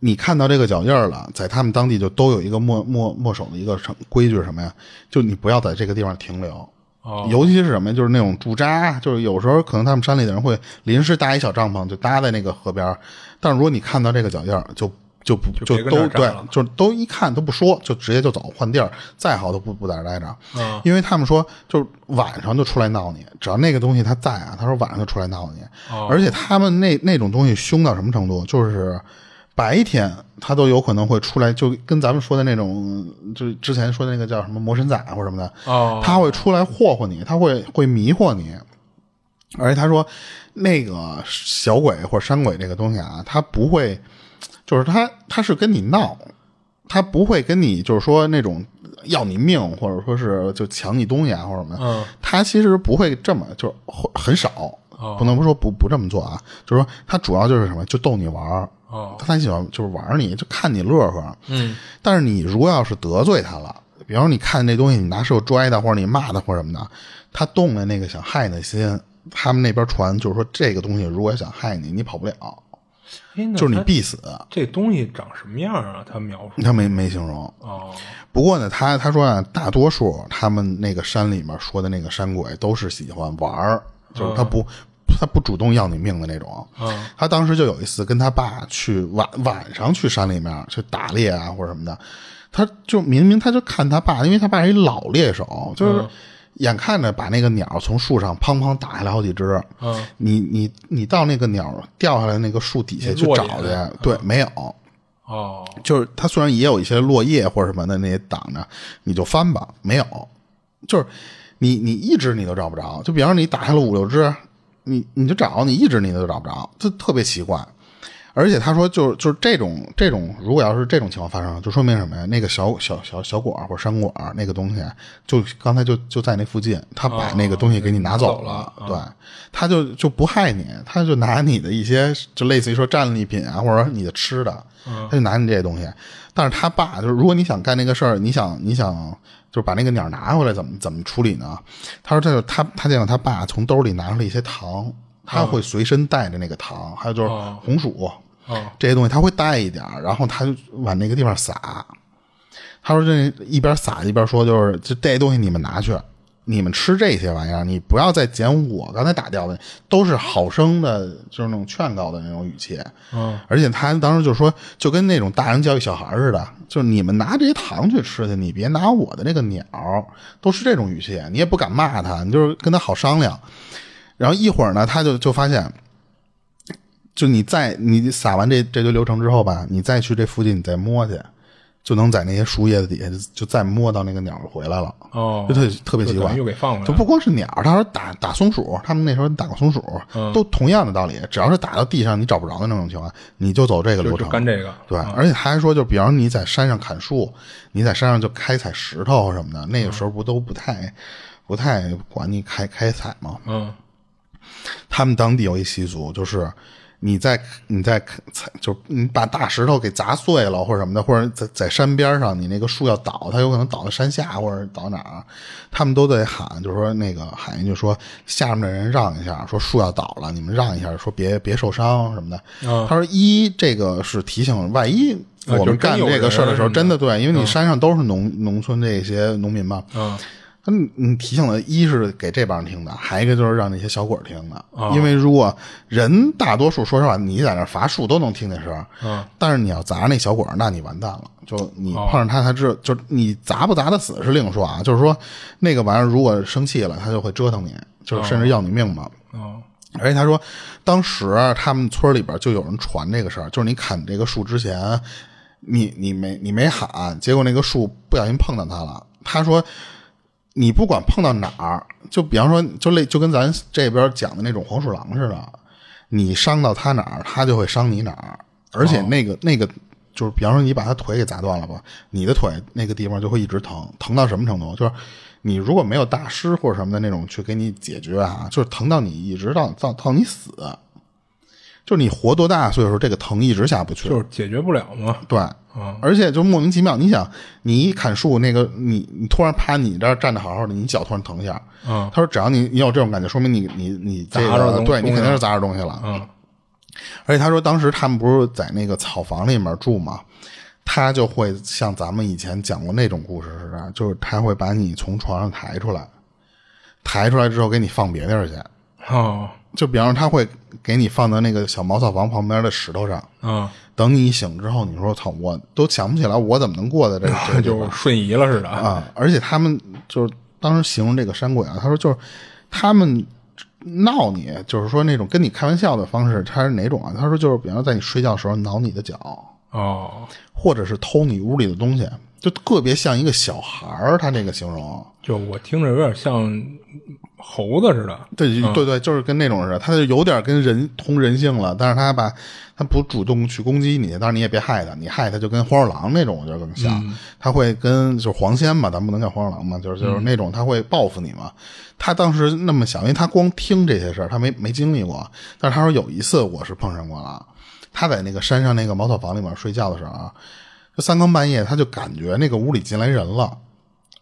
你看到这个脚印儿了，在他们当地就都有一个墨墨墨守的一个什规矩是什么呀？就你不要在这个地方停留。哦尤其是什么呀？就是那种驻扎，就是有时候可能他们山里的人会临时搭一小帐篷，就搭在那个河边儿。但是如果你看到这个脚印儿，就就不就都对就都一看都不说，就直接就走换地儿，再好都不不在这儿待着。嗯因为他们说，就是晚上就出来闹你，只要那个东西他在啊，他说晚上就出来闹你。哦而且他们那那种东西凶到什么程度，就是白天他都有可能会出来，就跟咱们说的那种，就之前说的那个叫什么魔神仔或者什么的，哦他会出来霍霍你，他会会迷惑你。而且他说，那个小鬼或者山鬼这个东西啊，他不会，就是他他是跟你闹，他不会跟你就是说那种要你命，或者说是就抢你东西啊或者什么的。嗯他其实不会这么，就是很少，哦不能不说不不这么做啊，就是说他主要就是什么，就逗你玩儿。哦他很喜欢就是玩你，就看你乐呵。嗯但是你如果要是得罪他了，比方说你看这东西，你拿手拽他，或者你骂他或者什么的，他动了那个想害你的心，他们那边传就是说这个东西如果想害你，你跑不了，就是你必死。这东西长什么样啊？他描述他没没形容。哦不过呢，他他说啊，大多数他们那个山里面说的那个山鬼都是喜欢玩儿，就是他不他不主动要你命的那种。嗯他当时就有一次跟他爸去晚晚上去山里面去打猎啊或者什么的，他就明明他就看他爸，因为他爸是一老猎手，就是眼看着把那个鸟从树上砰砰打下来好几只。嗯你你你到那个鸟掉下来那个树底下去找去，对，没有。哦就是它虽然也有一些落叶或者什么的那些挡着，你就翻吧，没有，就是你你一只你都找不着。就比方说你打下了五六只，你你就找，你一只你都找不着，就特别奇怪。而且他说就，就是这种这种，如果要是这种情况发生了，就说明什么呀？那个小小小小果儿或者山果儿那个东西，就刚才就就在那附近，他把那个东西给你拿走了，对，他就就不害你，他就拿你的一些就类似于说战利品啊，或者说你的吃的，他就拿你这些东西。但是他爸就是，如果你想干那个事儿，你想你想就是把那个鸟拿回来，怎么怎么处理呢？他说这就他他见到他爸从兜里拿出了一些糖，他会随身带着那个糖，还有就是哦红薯。哦这些东西他会带一点儿，然后他就往那个地方撒。他说这一边撒一边说，就是就这些东西你们拿去，你们吃这些玩意儿，你不要再捡我刚才打掉的，都是好生的，就是那种劝告的那种语气。嗯，而且他当时就说，就跟那种大人教育小孩似的，就是你们拿这些糖去吃去，你别拿我的那个鸟，都是这种语气，你也不敢骂他，你就是跟他好商量。然后一会儿呢，他就就发现。就你再你撒完这这堆流程之后吧，你再去这附近你再摸去，就能在那些树叶子底下就就再摸到那个鸟回来了。哦。就特特别奇怪。又给放回来了。就不光是鸟，他说打打松鼠，他们那时候打过松鼠，嗯。都同样的道理，只要是打到地上你找不着的那种情况，你就走这个流程，干这个。对，嗯而且他还说，就比方说你在山上砍树，你在山上就开采石头什么的，那个时候不都不太不太管你开开采吗？嗯。他们当地有一习俗，就是你在你在，就你把大石头给砸碎了或者什么的，或者在在山边上，你那个树要倒，它有可能倒在山下或者倒哪儿，他们都得喊，就是说那个喊一句说下面的人让一下，说树要倒了，你们让一下，说别别受伤什么的。他说一这个是提醒，万一我们干这个事儿的时候，真的对，因为你山上都是农农村这些农民嘛，嗯，你提醒的，一是给这帮人听的，还一个就是让那些小鬼听的。哦因为如果人大多数说实话，你在那儿伐树都能听见声但是你要砸那小鬼儿，那你完蛋了。就你哦碰上他，他知道，就你砸不砸得死是另说啊。就是说，那个玩意儿如果生气了，他就会折腾你，就是甚至要你命嘛。哦而且他说，当时他们村里边就有人传这个事儿，就是你砍这个树之前，你你没你没喊，结果那个树不小心碰到他了。他说，你不管碰到哪儿，就比方说，就类就跟咱这边讲的那种黄鼠狼似的，你伤到它哪儿，他就会伤你哪儿。而且那个、那个就是，比方说你把它腿给砸断了吧，你的腿那个地方就会一直疼，疼到什么程度？就是你如果没有大师或者什么的那种去给你解决啊，就是疼到你一直到到到你死，就是你活多大岁数，这个疼一直下不去。就是解决不了嘛。对，而且就莫名其妙，你想，你一砍树，那个你你突然趴你这儿站着好好的，你脚突然疼一下，嗯。他说只要你你有这种感觉，说明你你你这砸着东个对你肯定是砸着东西了，嗯。而且他说，当时他们不是在那个草房里面住嘛，他就会像咱们以前讲过那种故事似的，就是他会把你从床上抬出来，抬出来之后给你放别地儿去。哦。就比方说，他会给你放到那个小茅草房旁边的石头上，嗯，等你醒之后，你说：“操，我都想不起来我怎么能过的这 这个就方瞬移了似的。啊！”而且他们就是当时形容这个山鬼啊，他说就是他们闹你，就是说那种跟你开玩笑的方式，他是哪种啊？他说就是比方说在你睡觉的时候挠你的脚，哦，或者是偷你屋里的东西，就特别像一个小孩儿。他那个形容，就我听着有点像猴子似的。对对对，就是跟那种似的，他就有点跟人通人性了，但是他把他不主动去攻击你，但是你也别害他，你害他就跟黄鼠狼那种我觉得更像，他会跟就是黄仙嘛，咱不能叫黄鼠狼嘛，就是就是那种他会报复你嘛。他当时那么想，因为他光听这些事儿，他没没经历过，但是他说有一次我是碰上过了，他在那个山上那个茅草房里面睡觉的时候啊，就三更半夜他就感觉那个屋里进来人了。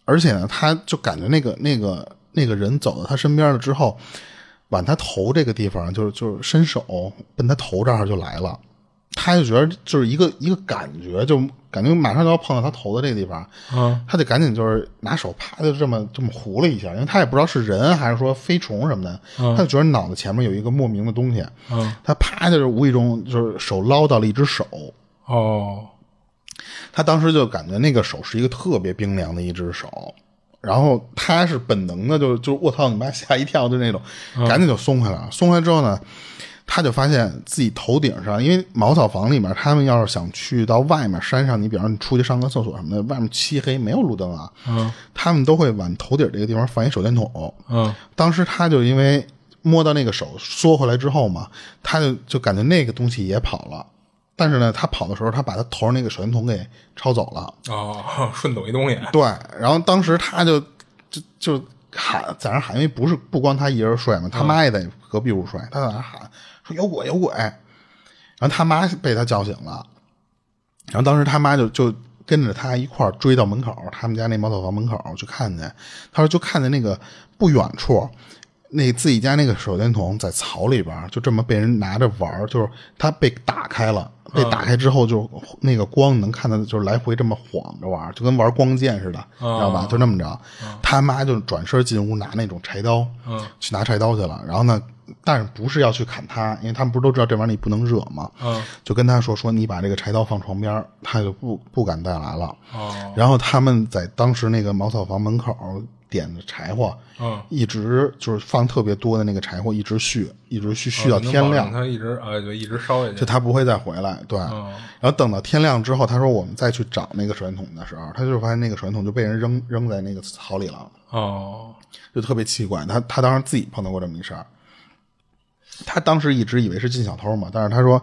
而且呢，他就感觉那个那个那个人走到他身边了之后，往他头这个地方，就是就是伸手奔他头这儿就来了，他就觉得就是一个一个感觉，就感觉马上就要碰到他头的这个地方，嗯他就赶紧就是拿手啪就这么这么糊了一下，因为他也不知道是人还是说飞虫什么的，他就觉得脑袋前面有一个莫名的东西，嗯他啪就是无意中就是手捞到了一只手，哦他当时就感觉那个手是一个特别冰凉的一只手，然后他是本能的就就我操你妈吓一跳就那种，赶紧就松开了。松开之后呢，他就发现自己头顶上，因为茅草房里面，他们要是想去到外面山上，你比方说你出去上个厕所什么的，外面漆黑没有路灯啊，嗯他们都会往头顶这个地方放一手电筒。嗯当时他就因为摸到那个手缩回来之后嘛，他就就感觉那个东西也跑了。但是呢，他跑的时候，他把他头上那个手电筒给抄走了。哦，顺走一东西，对，然后当时他就就就喊在那喊，因为不是不光他一人睡嘛，他妈也在隔壁屋睡，他在那喊说有鬼有鬼，然后他妈被他叫醒了，然后当时他妈就就跟着他一块儿追到门口，他们家那茅草房门口去看去，他说就看见那个不远处。那自己家那个手电筒在草里边儿，就这么被人拿着玩儿，就是它被打开了，被打开之后就那个光能看到，就是来回这么晃着玩儿，就跟玩光剑似的，知道吧？就那么着，他妈就转身进屋拿那种柴刀，去拿柴刀去了。然后呢，但是不是要去砍他，因为他们不是都知道这玩意儿你不能惹吗？嗯就跟他说说你把这个柴刀放床边儿，他就不不敢再来了。哦然后他们在当时那个茅草房门口点的柴火，嗯一直就是放特别多的那个柴火，一直续，一直续续到天亮他一直啊就一直烧下去就，他不会再回来。对，哦然后等到天亮之后，他说我们再去找那个手电筒的时候，他就发现那个手电筒就被人扔扔在那个草里了。哦就特别奇怪。他他当时自己碰到过这么一事儿，他当时一直以为是进小偷嘛，但是他说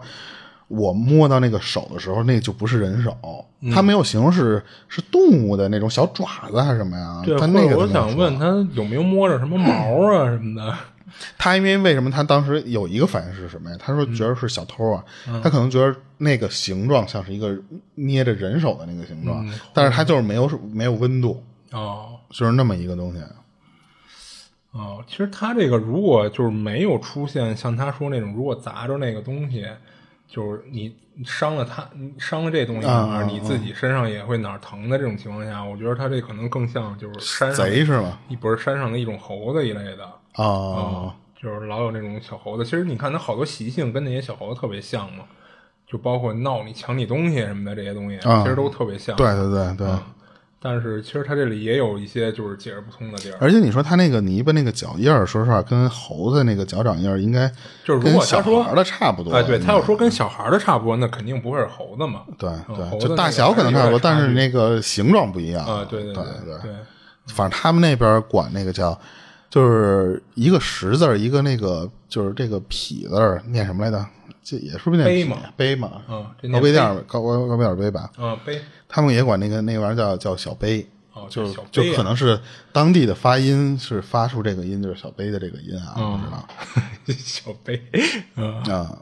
我摸到那个手的时候，那就不是人手，嗯。他没有形容是是动物的那种小爪子还是什么呀？对，他那个他没有说。想问他有没有摸着什么毛啊什么的，他因为为什么他当时有一个反应是什么呀？他说觉得是小偷啊，嗯。他可能觉得那个形状像是一个捏着人手的那个形状，嗯。但是他就是没有没有温度，哦。就是那么一个东西。哦，其实他这个如果就是没有出现像他说那种，如果砸着那个东西，就是你伤了他，你伤了这东西，啊啊你自己身上也会哪儿疼的这种情况下，我觉得他这可能更像就是山上贼是吗？一不是山上的一种猴子一类的。哦，就是老有那种小猴子。其实你看它好多习性跟那些小猴子特别像嘛，就包括闹你、抢你东西什么的这些东西，啊其实都特别像。对对对对。但是其实它这里也有一些就是解释不通的地儿。而且你说它那个泥巴那个脚印儿，说实话，跟猴子那个脚掌印儿应该就是如跟果小孩儿的差不多。哎，对他要要说跟小孩儿的差不多，那肯定不会是猴子嘛。对对，就大小可能差不多，但是那个形状不一样对对对对，反正他们那边管那个叫，就是一个十字儿，一个那个就是这个痞字儿，念什么来着？这也是不是念痞碑嘛碑嘛，嗯这高碑碑店儿高高高碑店儿碑吧。嗯，碑他们也管那个那个玩意儿叫叫小碑，哦，就小就碑啊可能是当地的发音是发出这个音，就是小碑的这个音啊，不知道。小碑，嗯，啊，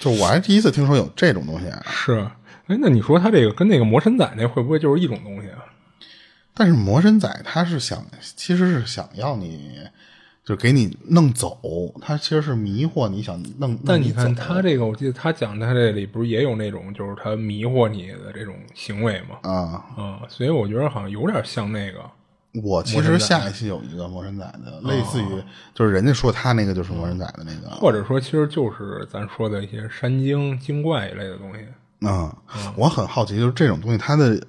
就我还是第一次听说有这种东西，啊是。哎，那你说他这个跟那个魔神仔那会不会就是一种东西啊？但是魔神仔他是想，其实是想要你，就给你弄走，他其实是迷惑你想弄。但你看他这个，我记得他讲他这里不是也有那种就是他迷惑你的这种行为嘛？啊，嗯，所以我觉得好像有点像那个。我其实下一期有一个魔神仔的，类似于就是人家说他那个就是魔神仔的那个，或者说，其实就是咱说的一些山精、精怪一类的东西。嗯，我很好奇，就是这种东西它的。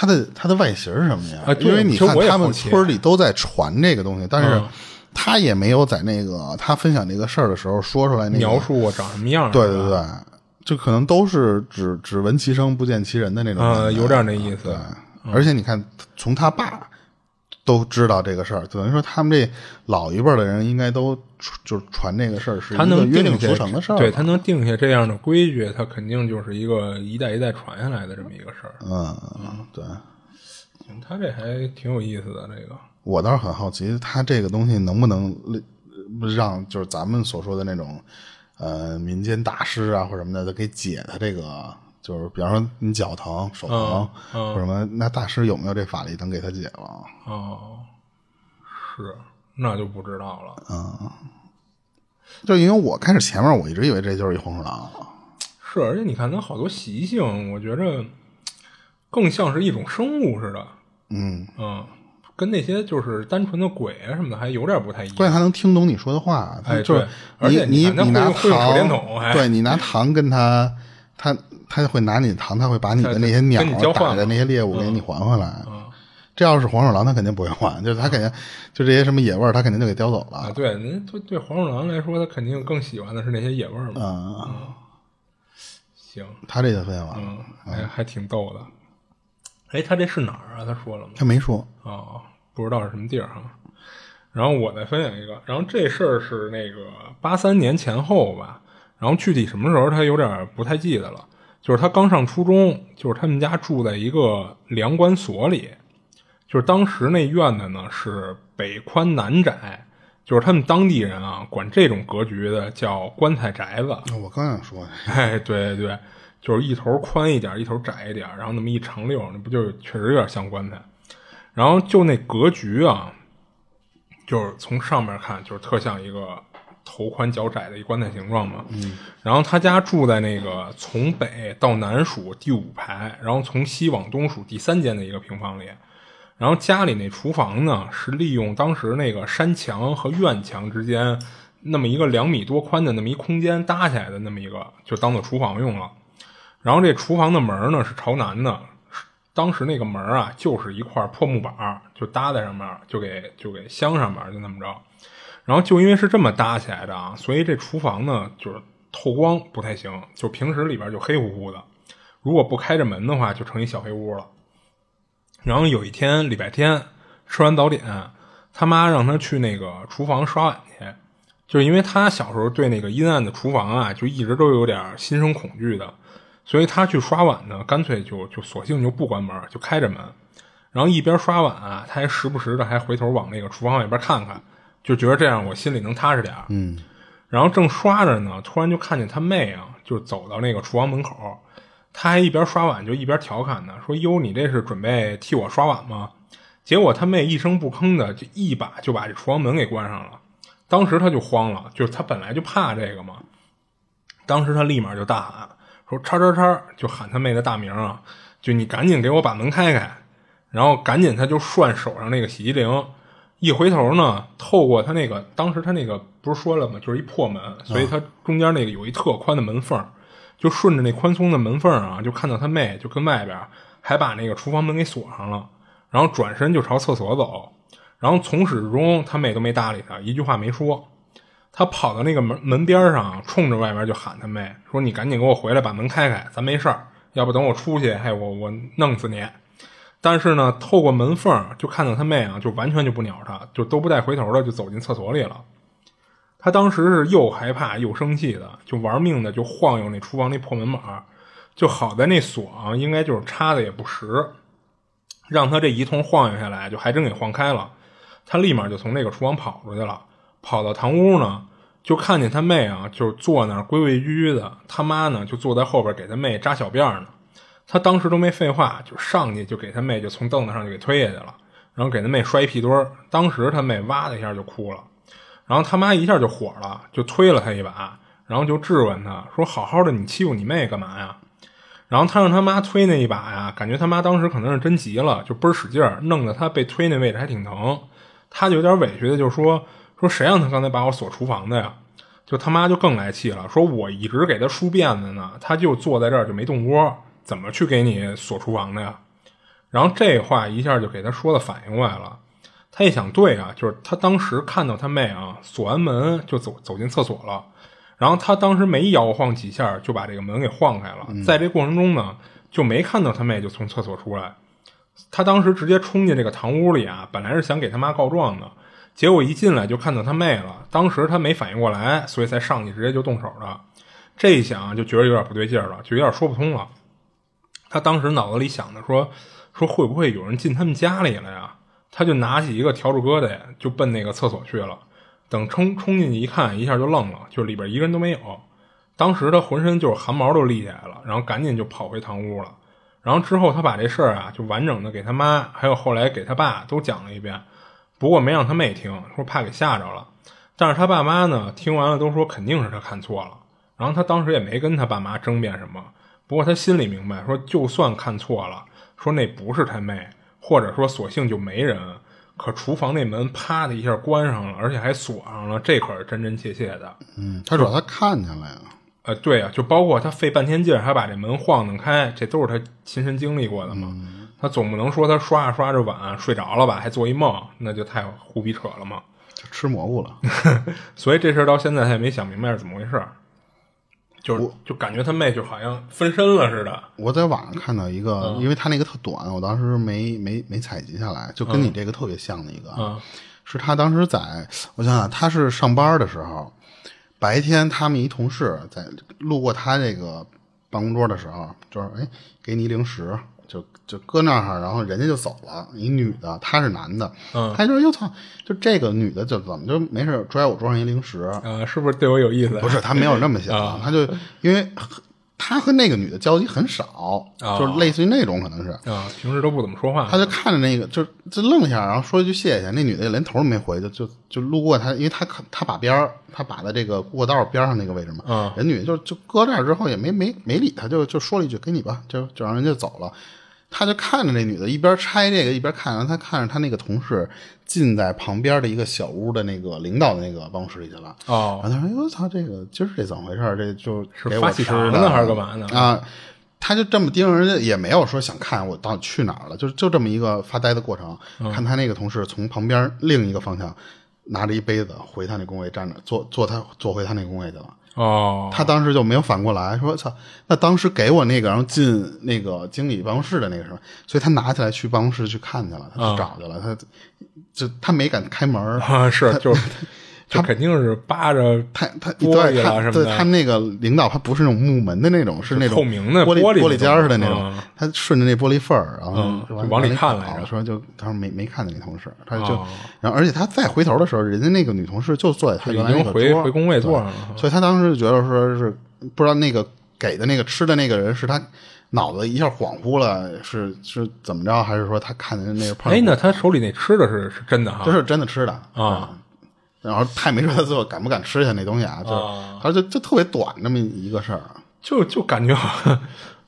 它的它的外形是什么呀？啊因为你看他们村里都在传这个东西，但是嗯。他也没有在那个他分享这个事儿的时候说出来那个描述我长什么样？对对对，就可能都是只只闻其声不见其人的那种有点那意思。对，而且你看，从他爸都知道这个事儿，等于说他们这老一辈的人应该都就是传这个事儿是他一个约定俗成的事儿。对他能定下这样的规矩，他肯定就是一个一代一代传下来的这么一个事儿。嗯，对。他这还挺有意思的，这个我倒是很好奇，他这个东西能不能让就是咱们所说的那种呃民间大师啊或者什么的，他给解他这个，就是比方说你脚疼、手疼、或么，那大师有没有这法力能给他解了？哦，是那就不知道了。嗯就因为我开始前面我一直以为这就是一黄鼠狼，是，而且你看它好多习性，我觉着更像是一种生物似的，嗯，嗯，跟那些就是单纯的鬼啊什么的还有点不太一样。关键它能听懂你说的话，就是对而你且你你拿糖筒，对你拿糖跟他，他他就会拿你的糖，他会把你的那些鸟跟你交换打的那些猎物给你还回来。这要是黄鼠狼，他肯定不会还，就是他肯定就这些什么野味儿，他肯定就给叼走啊，了。对，那对对黄鼠狼来说，他肯定更喜欢的是那些野味儿嘛。嗯，行，他这就废了，嗯，还还挺逗的。哎，他这是哪儿啊？他说了吗？他没说。哦，不知道是什么地儿哈。然后我再分享一个，然后这事儿是那个八三年前后吧，然后具体什么时候他有点不太记得了。就是他刚上初中，就是他们家住在一个粮管所里，就是当时那院子呢是北宽南窄，就是他们当地人啊管这种格局的叫棺材宅子。我刚想说，哎，对对对，就是一头宽一点，一头窄一点，然后那么一长溜，那不就确实有点像棺材。然后就那格局啊，就是从上面看，就是特像一个头宽脚窄的一棺材形状嘛。嗯。然后他家住在那个从北到南数第五排，然后从西往东数第三间的一个平房里。然后家里那厨房呢，是利用当时那个山墙和院墙之间那么一个两米多宽的那么一空间搭起来的那么一个，就当做厨房用了。然后这厨房的门呢是朝南的，当时那个门啊就是一块破木板，就搭在上面，就给就给镶上面，就那么着。然后就因为是这么搭起来的啊，所以这厨房呢就是透光不太行，就平时里边就黑乎乎的。如果不开着门的话，就成一小黑屋了。然后有一天礼拜天吃完早点，他妈让他去那个厨房刷碗去，就是因为他小时候对那个阴暗的厨房啊，就一直都有点心生恐惧的，所以他去刷碗呢，干脆就就索性就不关门，就开着门。然后一边刷碗啊，他还时不时的还回头往那个厨房外边看看，就觉得这样我心里能踏实点儿。嗯，然后正刷着呢，突然就看见他妹啊，就走到那个厨房门口，他还一边刷碗就一边调侃呢，说：“哟，你这是准备替我刷碗吗？”结果他妹一声不吭的就一把就把这厨房门给关上了。当时他就慌了，就是他本来就怕这个嘛。当时他立马就大喊说：“叉叉叉！”就喊他妹的大名啊，就你赶紧给我把门开开。然后赶紧他就涮手上那个洗衣灵，一回头呢，透过他那个当时他那个不是说了吗？就是一破门，所以他中间那个有一特宽的门缝，就顺着那宽松的门缝啊，就看到他妹就跟外边还把那个厨房门给锁上了，然后转身就朝厕所走，然后从始至终他妹都没搭理他，一句话没说。他跑到那个门门边上，冲着外面就喊他妹说：“你赶紧给我回来，把门开开，咱没事儿，要不等我出去，嘿，我我弄死你。”但是呢，透过门缝就看到他妹啊，就完全就不鸟他，就都不带回头的就走进厕所里了。他当时是又害怕又生气的，就玩命的就晃悠那厨房那破门板，就好在那锁啊，应该就是插的也不实，让他这一通晃悠下来，就还真给晃开了。他立马就从那个厨房跑出去了，跑到堂屋呢，就看见他妹啊，就坐那儿规规矩矩的，他妈呢就坐在后边给他妹扎小辫呢。他当时都没废话，就上去就给他妹就从凳子上就给推下去了，然后给他妹摔一屁墩儿。当时他妹哇的一下就哭了，然后他妈一下就火了，就推了他一把，然后就质问他说：“好好的，你欺负你妹干嘛呀？”然后他让他妈推那一把呀，感觉他妈当时可能是真急了，就倍儿使劲儿，弄得他被推那位置还挺疼。他就有点委屈的就说：“说谁让他刚才把我锁厨房的呀？”就他妈就更来气了，说：“我一直给他梳辫子呢，他就坐在这儿就没动窝。”怎么去给你锁厨房的呀？然后这话一下就给他说的反应过来了。他一想，对啊，就是他当时看到他妹啊锁完门就走走进厕所了，然后他当时没摇晃几下就把这个门给晃开了。在这过程中呢，就没看到他妹就从厕所出来。他当时直接冲进这个堂屋里啊，本来是想给他妈告状的，结果一进来就看到他妹了。当时他没反应过来，所以才上去直接就动手的。这一想就觉得有点不对劲儿了，就有点说不通了。他当时脑子里想的说说会不会有人进他们家里了呀？他就拿起一个笤帚疙瘩就奔那个厕所去了。等冲冲进去一看，一下就愣了，就里边一个人都没有。当时他浑身就是汗毛都立起来了，然后赶紧就跑回堂屋了。然后之后他把这事儿啊就完整的给他妈，还有后来给他爸都讲了一遍。不过没让他妹听，说怕给吓着了。但是他爸妈呢听完了都说肯定是他看错了。然后他当时也没跟他爸妈争辩什么。不过他心里明白，说就算看错了，说那不是他妹，或者说索性就没人。可厨房那门啪的一下关上了，而且还锁上了，这可是真真切切的。嗯，他主要他看见了呀。呃，对啊，就包括他费半天劲儿还把这门晃荡开，这都是他亲身经历过的嘛。他总不能说他刷着刷着碗睡着了吧，还做一梦，那就太胡逼扯了嘛。就吃蘑菇了。所以这事儿到现在他也没想明白是怎么回事儿，就就感觉他妹就好像分身了似的。我在网上看到一个，因为他那个特短，我当时没没没采集下来，就跟你这个特别像的一个，嗯。是他当时在，我想想，他是上班的时候，白天他们一同事在路过他这个办公桌的时候，就是哎，给你一零食，就就搁那儿，然后人家就走了，一女的，他是男的，嗯他就说哟操，就这个女的就怎么就没事拽我桌上一零食，啊，是不是对我有意思？不是，他没有那么想，啊他就因为他和那个女的交集很少，啊就是类似于那种可能是，啊，平时都不怎么说话。他就看着那个，就就愣一下，然后说一句谢谢，那女的连头都没回，就就就路过他，因为他他把边儿，他把在这个过道边上那个位置嘛，嗯人女的就就搁这儿之后也没没没理他，就就说了一句给你吧，就就让人家走了。他就看着那女的一边拆这个一边看，然后他看着他那个同事进在旁边的一个小屋的那个领导的那个办公室里去了。哦然后他说：“我操，这个今儿这怎么回事？这就是给我发喜吃的糖呢还是干嘛呢啊，他就这么盯着人家，也没有说想看我到底去哪儿了，就就这么一个发呆的过程。嗯看他那个同事从旁边另一个方向拿着一杯子回他那工位站着，坐坐他坐回他那工位去了。哦，他当时就没有反过来说：“操，那当时给我那个，然后进那个经理办公室的那个什么，所以他拿起来去办公室去看去了，他去找去了，他就他没敢开门儿，啊是就 就肯定是扒着他他玻璃对他对了什么的他那个领导，他不是那种木门的那种，是那种透明的玻璃玻璃尖儿似的那那种种。他顺着那玻璃缝儿，然后往里看来来着说就他说没没看见那同事，他就哦然后而且他再回头的时候，人家那个女同事就坐在他原来回回工位坐上了所以他当时就觉得说是不知道那个给的那个吃的那个人是他脑子一下恍惚了，是是怎么着，还是说他看见那个碰哎，那他手里那吃的是是真的哈？这是真的吃的啊。然后他也没说他最后敢不敢吃下那东西啊，就是啊他就就特别短那么一个事儿。就就感觉好像，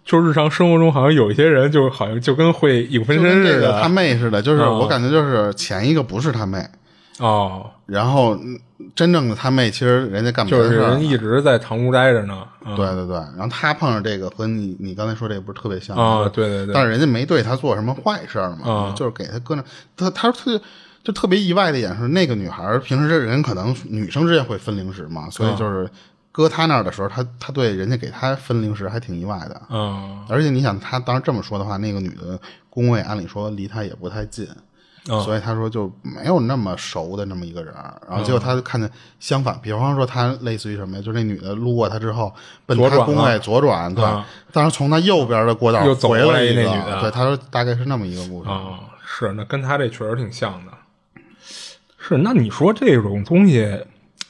就日常生活中好像有一些人就好像就跟会影分就身似的。跟这个他妹似的，就是啊我感觉就是前一个不是他妹，哦，然后嗯真正的他妹其实人家干别就是事儿人一直在堂屋待着呢。啊对对对，然后他碰上这个和你你刚才说这个不是特别像啊，就是对对对，但是人家没对他做什么坏事儿嘛，啊就是给他搁那，他他特就特别意外的一点是，那个女孩儿平时这人可能女生之间会分零食嘛，所以就是搁她那儿的时候，她她对人家给她分零食还挺意外的，嗯而且你想，她当时这么说的话，那个女的工位按理说离她也不太近，嗯所以她说就没有那么熟的那么一个人。然后结果嗯他就看见相反，比方说她类似于什么呀？就那女的路过她之后，奔左转他工位了左转，对嗯，但是从她右边的过道又走回过来一一个，那女的对，她说大概是那么一个故事。啊，是那跟她这确实挺像的。是，那你说这种东西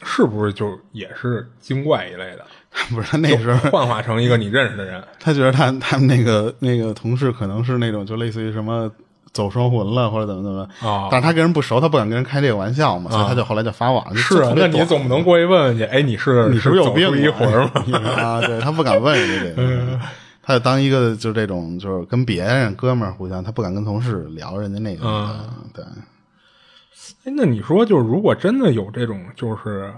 是不是就也是精怪一类的？不是那时候，幻化成一个你认识的人 他觉得他他们那个那个同事可能是那种就类似于什么。走双魂了，或者怎么怎么，哦但是他跟人不熟，他不敢跟人开这个玩笑嘛，所以他就后来就发网上。是啊，那你总不能过去问问去？哎，你是你是不是有病一魂儿吗？啊，对他不敢问人家这嗯个，他就当一个就这种就是跟别人哥们儿互相，他不敢跟同事聊人家那个，嗯对，哎，那你说，就是如果真的有这种，就是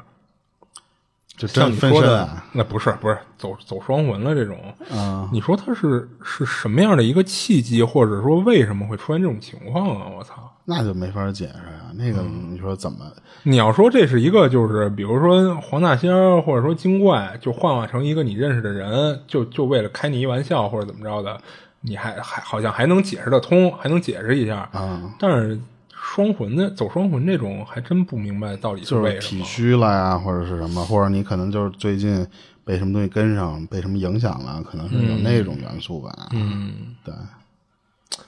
就像你说的，啊，那不是不是走走双魂了这种，啊，你说他是是什么样的一个契机，或者说为什么会出现这种情况啊？我操！那就没法解释啊。那个嗯你说怎么？你要说这是一个，就是比如说黄大仙儿，或者说精怪，就幻化成一个你认识的人，就就为了开你一玩笑或者怎么着的，你还还好像还能解释得通，还能解释一下啊。但是双魂的走双魂这种，还真不明白到底就是为什么。体虚了呀，或者是什么，或者你可能就是最近被什么东西跟上，被什么影响了，可能是有那种元素吧。嗯，对，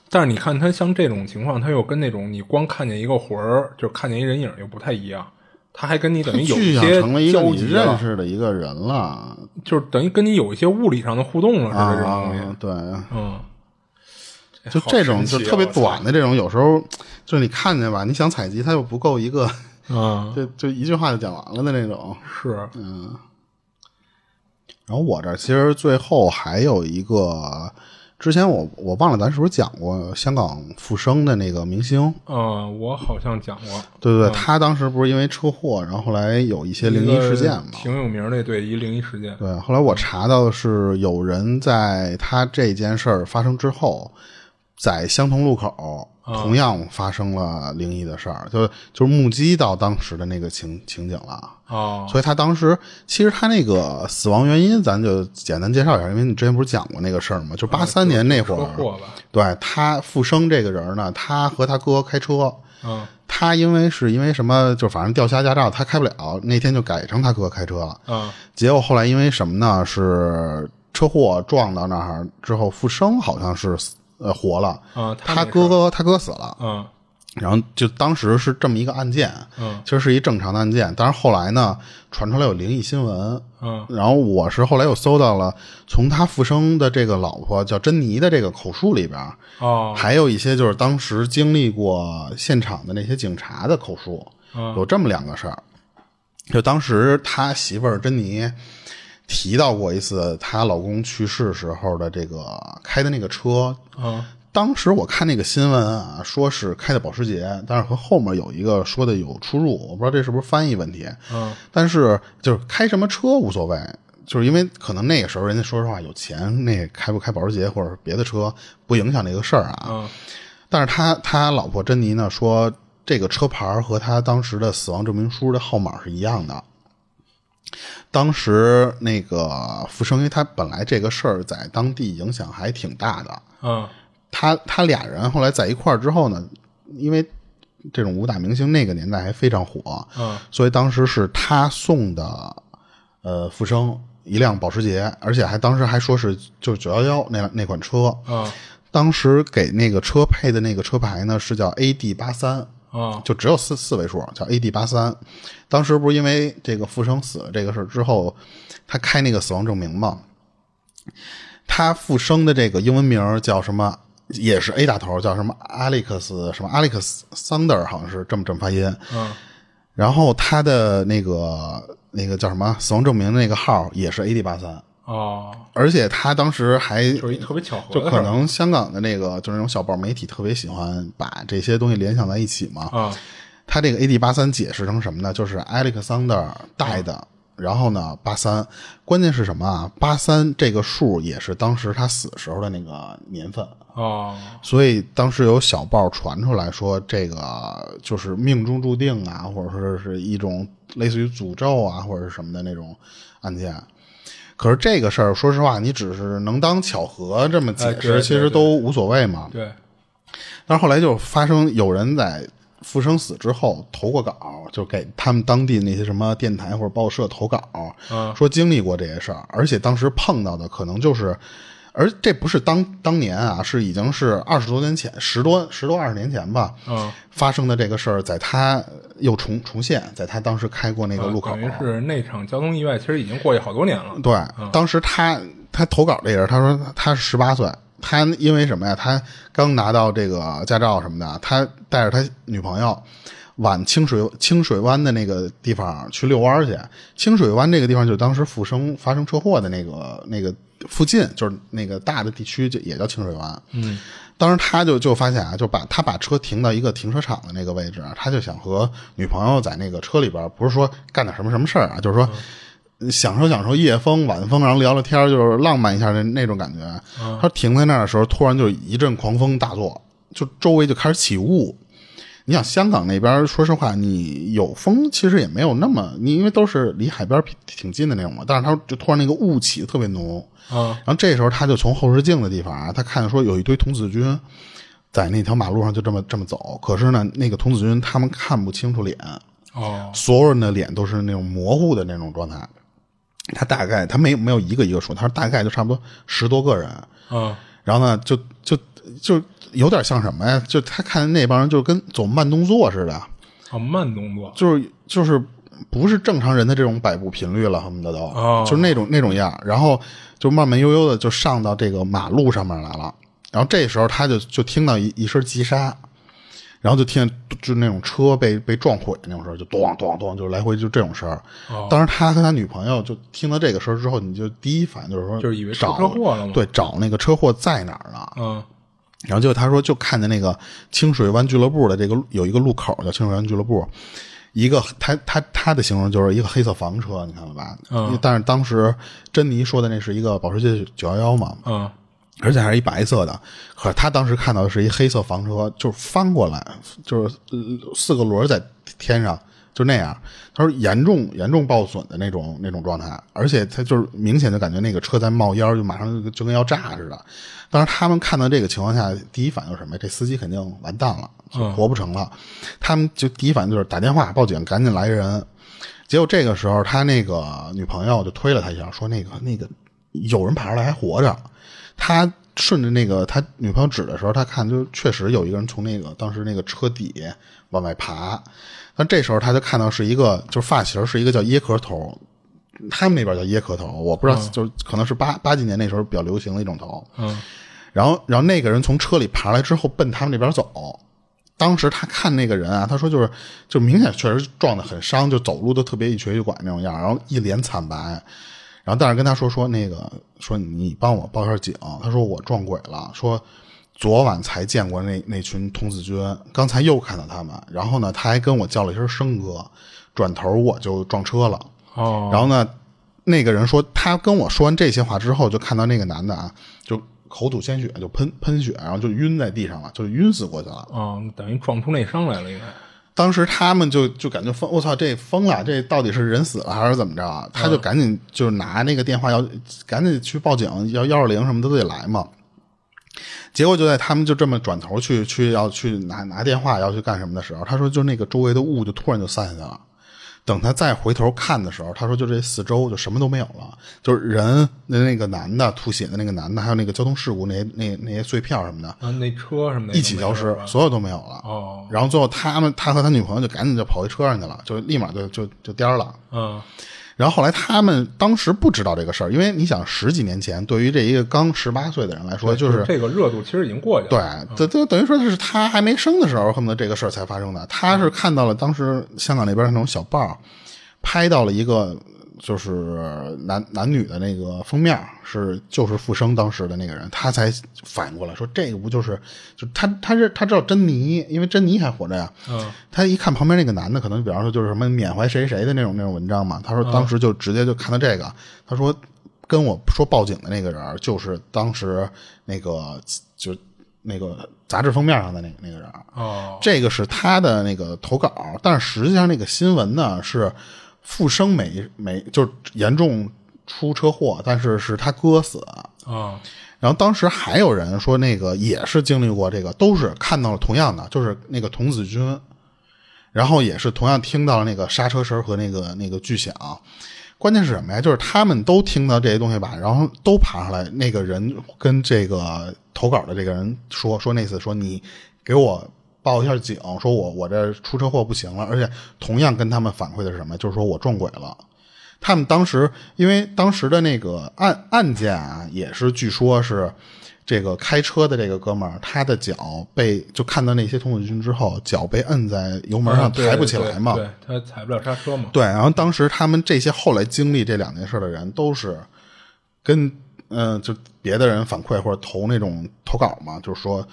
但是你看他像这种情况，他又跟那种你光看见一个魂儿，就看见一人影又不太一样，他还跟你等于有具象一些成了一个你认识的一个人了就是等于跟你有一些物理上的互动了似的这种东西。啊，对。嗯，就这种就特别短的这种，有时候就是你看见吧，你想采集它又不够一个，嗯，就就一句话就讲完了的那种。是，嗯然后我这儿其实最后还有一个之前我我忘了咱是不是讲过香港复生的那个明星？嗯，我好像讲过，对对对，他当时不是因为车祸，然后后来有一些灵异事件嘛？挺有名的，对，一灵异事件。对，后来我查到的是有人在他这件事儿发生之后，在相同路口。同样发生了灵异的事儿，就就是目击到当时的那个情情景了哦，所以他当时其实他那个死亡原因，咱就简单介绍一下，因为你之前不是讲过那个事儿吗？就八三年那会儿，对他复生这个人呢，他和他哥开车，嗯，他因为是因为什么，就反正吊销驾照，他开不了，那天就改成他哥开车了，嗯，结果后来因为什么呢？是车祸撞到那儿之后复生，好像是。呃，活了，嗯，他哥哥他哥死了，嗯，然后就当时是这么一个案件，嗯，其实是一正常的案件，但是后来呢，传出来有灵异新闻，嗯，然后我是后来又搜到了从他复生的这个老婆叫珍妮的这个口述里边，哦，还有一些就是当时经历过现场的那些警察的口述，有这么两个事儿，就当时他媳妇儿珍妮。提到过一次她老公去世时候的这个开的那个车，嗯，当时我看那个新闻啊，说是开的保时捷，但是和后面有一个说的有出入，我不知道这是不是翻译问题，嗯，但是就是开什么车无所谓，就是因为可能那个时候人家说实话有钱，那开不开保时捷或者别的车不影响这个事儿啊，嗯，但是他他老婆珍妮呢说这个车牌和他当时的死亡证明书的号码是一样的。当时那个福生，因为他本来这个事儿在当地影响还挺大的。嗯，他他俩人后来在一块儿之后呢，因为这种武打明星那个年代还非常火。嗯，所以当时是他送的，呃，福生一辆保时捷，而且还当时还说是就是九幺幺那那款车。嗯，当时给那个车配的那个车牌呢是叫 AD 八三。啊，就只有四四位数，叫 AD 八三。当时不是因为这个复生死了这个事之后，他开那个死亡证明嘛？他复生的这个英文名叫什么？也是 A 打头，叫什么 Alex 什么 Alex Thunder，好像是这么这么发音。嗯。然后他的那个那个叫什么死亡证明的那个号也是 AD 八三。哦，而且他当时还就是一特别巧合，就可能香港的那个就是那种小报媒体特别喜欢把这些东西联想在一起嘛。啊，他这个 A D 八三解释成什么呢？就是 Alexander 带的，然后呢八三，关键是什么啊？八三这个数也是当时他死时候的那个年份哦，所以当时有小报传出来说这个就是命中注定啊，或者说是一种类似于诅咒啊或者是什么的那种案件。可是这个事儿，说实话，你只是能当巧合这么解释，其实都无所谓嘛。对。但是后来就发生有人在复生死之后投过稿，就给他们当地那些什么电台或者报社投稿，说经历过这些事儿，而且当时碰到的可能就是。而这不是当当年啊，是已经是二十多年前，十多十多二十年前吧，嗯，发生的这个事儿，在他又重重现，在他当时开过那个路口，等于是那场交通意外，其实已经过去好多年了。对，当时他他投稿这人，他说他是十八岁，他因为什么呀？他刚拿到这个驾照什么的，他带着他女朋友。往清水清水湾的那个地方去遛弯去。清水湾这个地方就是当时复生发生车祸的那个那个附近，就是那个大的地区，就也叫清水湾。嗯，当时他就就发现啊，就把他把车停到一个停车场的那个位置，他就想和女朋友在那个车里边，不是说干点什么什么事儿啊，就是说享受享受夜风晚风，然后聊聊天，就是浪漫一下那那种感觉。他停在那儿的时候，突然就一阵狂风大作，就周围就开始起雾。你想香港那边，说实话，你有风其实也没有那么，你因为都是离海边挺近的那种嘛。但是他就突然那个雾起的特别浓，嗯，然后这时候他就从后视镜的地方啊，他看见说有一堆童子军在那条马路上就这么这么走。可是呢，那个童子军他们看不清楚脸，哦，所有人的脸都是那种模糊的那种状态。他大概他没没有一个一个数，他说大概就差不多十多个人，嗯，然后呢，就就就。有点像什么呀？就他看那帮人，就跟走慢动作似的。啊，慢动作，就是就是不是正常人的这种摆步频率了，恨不得都，哦、就是那种那种样。然后就慢慢悠悠的就上到这个马路上面来了。然后这时候他就就听到一一声急刹，然后就听见就那种车被被撞毁那种声儿，就咚咚咚，就来回就这种声儿。哦当时他和他女朋友就听到这个声儿之后，你就第一反应就是说，就是以为出找车祸了吗对，找那个车祸在哪儿呢？嗯然后就他说就看见那个清水湾俱乐部的这个有一个路口叫清水湾俱乐部，一个他他他的形容就是一个黑色房车，你看了吧？嗯但是当时珍妮说的那是一个保时捷九幺幺嘛，嗯而且还是一白色的。可是他当时看到的是一黑色房车，就是翻过来，就是呃四个轮在天上，就那样。他说严重严重爆损的那种那种状态，而且他就是明显就感觉那个车在冒烟，就马上就就跟要炸似的。当时他们看到这个情况下，第一反应是什么？这司机肯定完蛋了，就活不成了。他们就第一反应就是打电话报警，赶紧来人。结果这个时候，他那个女朋友就推了他一下，说：“那个那个有人爬出来还活着。”他顺着那个他女朋友指的时候，他看就确实有一个人从那个当时那个车底往外爬。那这时候他就看到是一个，就是发型是一个叫椰壳头，他们那边叫椰壳头，我不知道，就是可能是八八几年那时候比较流行的一种头。嗯然后，然后那个人从车里爬来之后，奔他们那边走。当时他看那个人啊，他说就是，就明显确实撞得很伤，就走路都特别一瘸一拐那种样，然后一脸惨白。然后但是跟他说说那个说你帮我报一下警，他说我撞鬼了，说昨晚才见过那那群童子军，刚才又看到他们，然后呢他还跟我叫了一声生哥，转头我就撞车了。哦，然后呢，那个人说他跟我说完这些话之后，就看到那个男的啊，就口吐鲜血，就喷喷血，然后就晕在地上了，就晕死过去了。哦，等于撞出内伤来了，应该。当时他们就就感觉疯，我操，这疯了，这到底是人死了还是怎么着？他就赶紧就拿那个电话要赶紧去报警，要幺二零什么的都得来嘛。结果就在他们就这么转头去去要去拿拿电话要去干什么的时候，他说就那个周围的雾就突然就散下去了。等他再回头看的时候，他说就这四周就什么都没有了，就是人那那个男的吐血的那个男的，还有那个交通事故那那那些碎片什么的，啊，那车什么的一起消失，所有都没有了。哦，然后最后他们他和他女朋友就赶紧就跑回车上去了，就立马就就就颠儿了。嗯然后后来他们当时不知道这个事儿，因为你想十几年前对于这一个刚十八岁的人来说，就是这个热度其实已经过去对了。，这这等于说是他还没生的时候，恨不得这个事儿才发生的。他是看到了当时香港那边那种小报，拍到了一个就是男男女的那个封面是就是复生当时的那个人，他才反应过来说这个不就是就他他是他知道珍妮，因为珍妮还活着呀。嗯，他一看旁边那个男的，可能比方说就是什么缅怀谁谁的那种那种文章嘛。他说当时就直接就看到这个，他说跟我说报警的那个人就是当时那个就那个杂志封面上的那个那个人。哦，这个是他的那个投稿，但是实际上那个新闻呢是复生没没就是严重出车祸，但是是他哥死。啊，然后当时还有人说，那个也是经历过这个，都是看到了同样的，就是那个童子军，然后也是同样听到了那个刹车声和那个那个巨响。关键是什么呀？就是他们都听到这些东西吧，然后都爬上来。那个人跟这个投稿的这个人说说那次说你给我报一下警，说我我这出车祸不行了，而且同样跟他们反馈的是什么？就是说我撞鬼了。他们当时因为当时的那个案案件啊，也是据说是这个开车的这个哥们儿，他的脚被就看到那些童子军之后，脚被摁在油门上抬不起来嘛。对，对他踩不了刹车嘛。对，然后当时他们这些后来经历这两件事的人，都是跟嗯、呃就别的人反馈或者投那种投稿嘛，就是说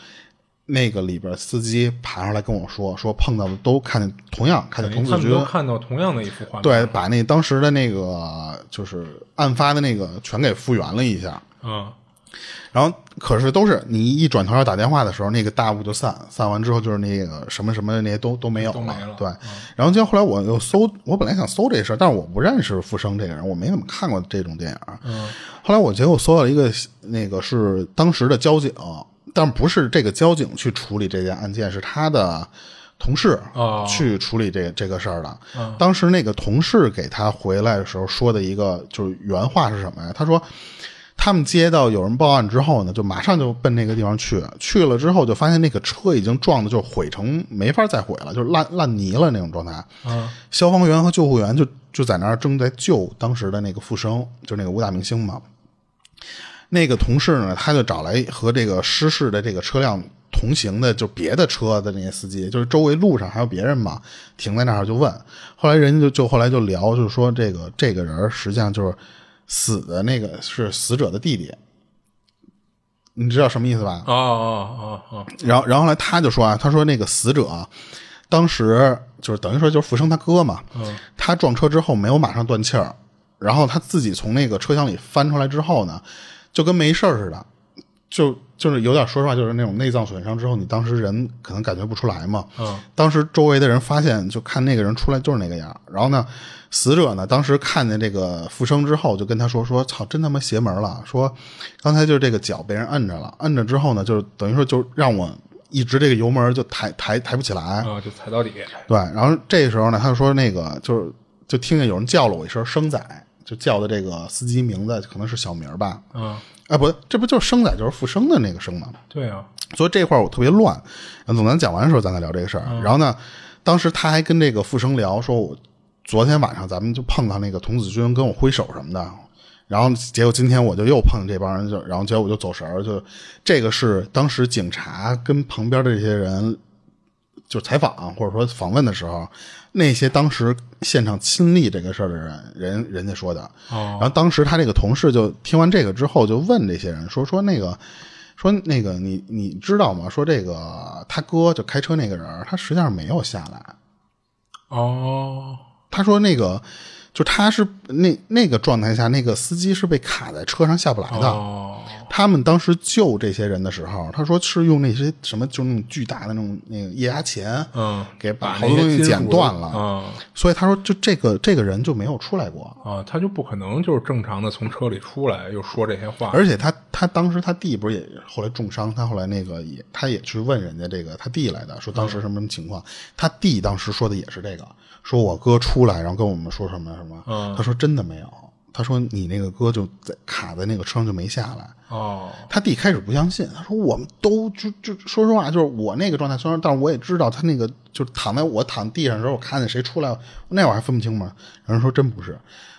那个里边司机爬上来跟我说，说碰到的都看见同样看见童子军他们都，看到同样的一幅画面。对，把那当时的那个就是案发的那个全给复原了一下。嗯，然后可是都是你一转头要打电话的时候，那个大雾就散，散完之后就是那个什么什么那些都都没有都没了对，然后就后来我又搜，我本来想搜这事儿，但是我不认识富生这个人，我没怎么看过这种电影。嗯，后来我结果搜到了一个那个是当时的交警，但不是这个交警去处理这件案件，是他的。同事哦去处理这这个事儿的，当时那个同事给他回来的时候说的一个就是原话是什么呀？他说，他们接到有人报案之后呢，就马上就奔那个地方去。去了之后，就发现那个车已经撞的就毁成没法再毁了，就是烂烂泥了那种状态。嗯，消防员和救护员就就在那儿正在救当时的那个复生，就是那个武打明星嘛。那个同事呢，他就找来和这个失事的这个车辆同行的就别的车的那些司机，就是周围路上还有别人嘛，停在那儿就问。后来人家就就后来就聊，就是说这个这个人实际上就是死的那个是死者的弟弟，你知道什么意思吧？哦哦哦哦，然后然后后来他就说啊，他说那个死者啊当时就是等于说就是福生他哥嘛，他撞车之后没有马上断气儿，然后他自己从那个车厢里翻出来之后呢，就跟没事儿似的，就就是有点说实话，就是那种内脏损伤之后，你当时人可能感觉不出来嘛。嗯，当时周围的人发现，就看那个人出来就是那个样。然后呢，死者呢，当时看见这个复生之后，就跟他说说，操，真他妈邪门了。说刚才就是这个脚被人摁着了，摁着之后呢，就是等于说就让我一直这个油门就抬抬抬不起来。啊，就踩到底。对，然后这时候呢，他就说那个就是就听见有人叫了我一声“生仔”，就叫的这个司机名字可能是小名吧。嗯，哎，不，这不就是生仔，就是复生的那个生吗？对啊，所以这块儿我特别乱。然后等咱讲完的时候，咱再聊这个事儿。然后呢，当时他还跟这个复生聊，说我昨天晚上咱们就碰到那个童子军跟我挥手什么的。然后结果今天我就又碰见这帮人，就然后结果我就走神儿，就这个是当时警察跟旁边的这些人就采访或者说访问的时候，那些当时现场亲历这个事儿的人，人人家说的。哦然后当时他这个同事就听完这个之后，就问这些人说说那个说那个你你知道吗？说这个他哥就开车那个人，他实际上没有下来。哦，他说那个就他是那那个状态下，那个司机是被卡在车上下不来的。哦，他们当时救这些人的时候，他说是用那些什么，就那种巨大的那种那个液压钳，嗯，给把把好多东西剪断了。嗯所以他说，就这个这个人就没有出来过。啊，他就不可能就是正常的从车里出来又说这些话。而且他他当时他弟不是也后来重伤，他后来那个也他也去问人家这个他弟来的，说当时什么什么情况。他弟当时说的也是这个，说我哥出来，然后跟我们说什么什么。嗯他说真的没有，他说你那个哥就在卡在那个车上就没下来。哦，他弟开始不相信，他说我们都就就说实话，就是我那个状态，虽然但是我也知道他那个就躺在我躺地上的时候，我看见谁出来，那会儿还分不清嘛。然后说真不是，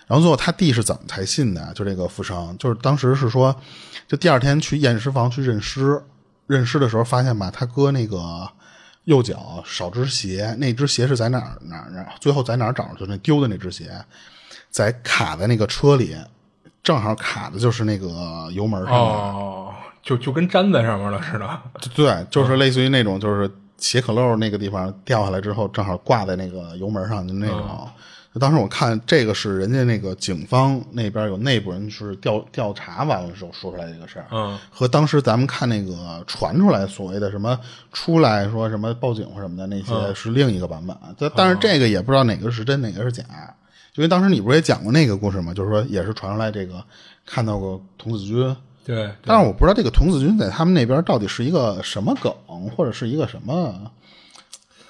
然后最后他弟是怎么才信的？就这个富生，就是当时是说，就第二天去验尸房去认尸，认尸的时候发现吧，他哥那个右脚少只鞋，那只鞋是在哪儿哪儿哪儿？最后在哪儿找着？就那丢的那只鞋，在卡在那个车里，正好卡的就是那个油门上面。哦，就就跟粘在上面了似的。对，就是类似于那种，就是鞋可漏那个地方掉下来之后，正好挂在那个油门上的那种。当时我看这个是人家那个警方那边有内部人是调调查完了之后说出来这个事儿，嗯，和当时咱们看那个传出来所谓的什么出来说什么报警或什么的那些是另一个版本。但但是这个也不知道哪个是真哪个是假，因为当时你不是也讲过那个故事吗？就是说也是传出来这个看到过童子军。对，对但是我不知道这个童子军在他们那边到底是一个什么梗，或者是一个什么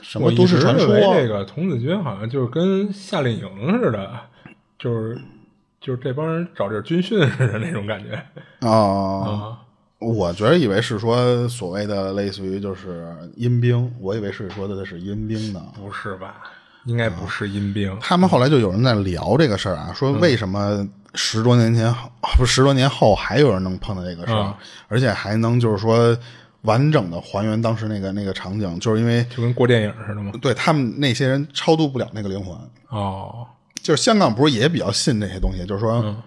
什么我一直都市传说。认为这个童子军好像就是跟夏令营似的，就是就是这帮人找地儿军训似的那种感觉啊、啊。我觉得以为是说所谓的类似于就是阴兵，我以为是说的是阴兵呢。不是吧？应该不是阴兵。他们后来就有人在聊这个事儿啊，说为什么十多年前后不是十多年后还有人能碰到这个事儿，嗯而且还能就是说完整的还原当时那个那个场景，就是因为就跟过电影似的吗？对他们那些人超度不了那个灵魂。哦，就是香港不是也比较信这些东西，就是说嗯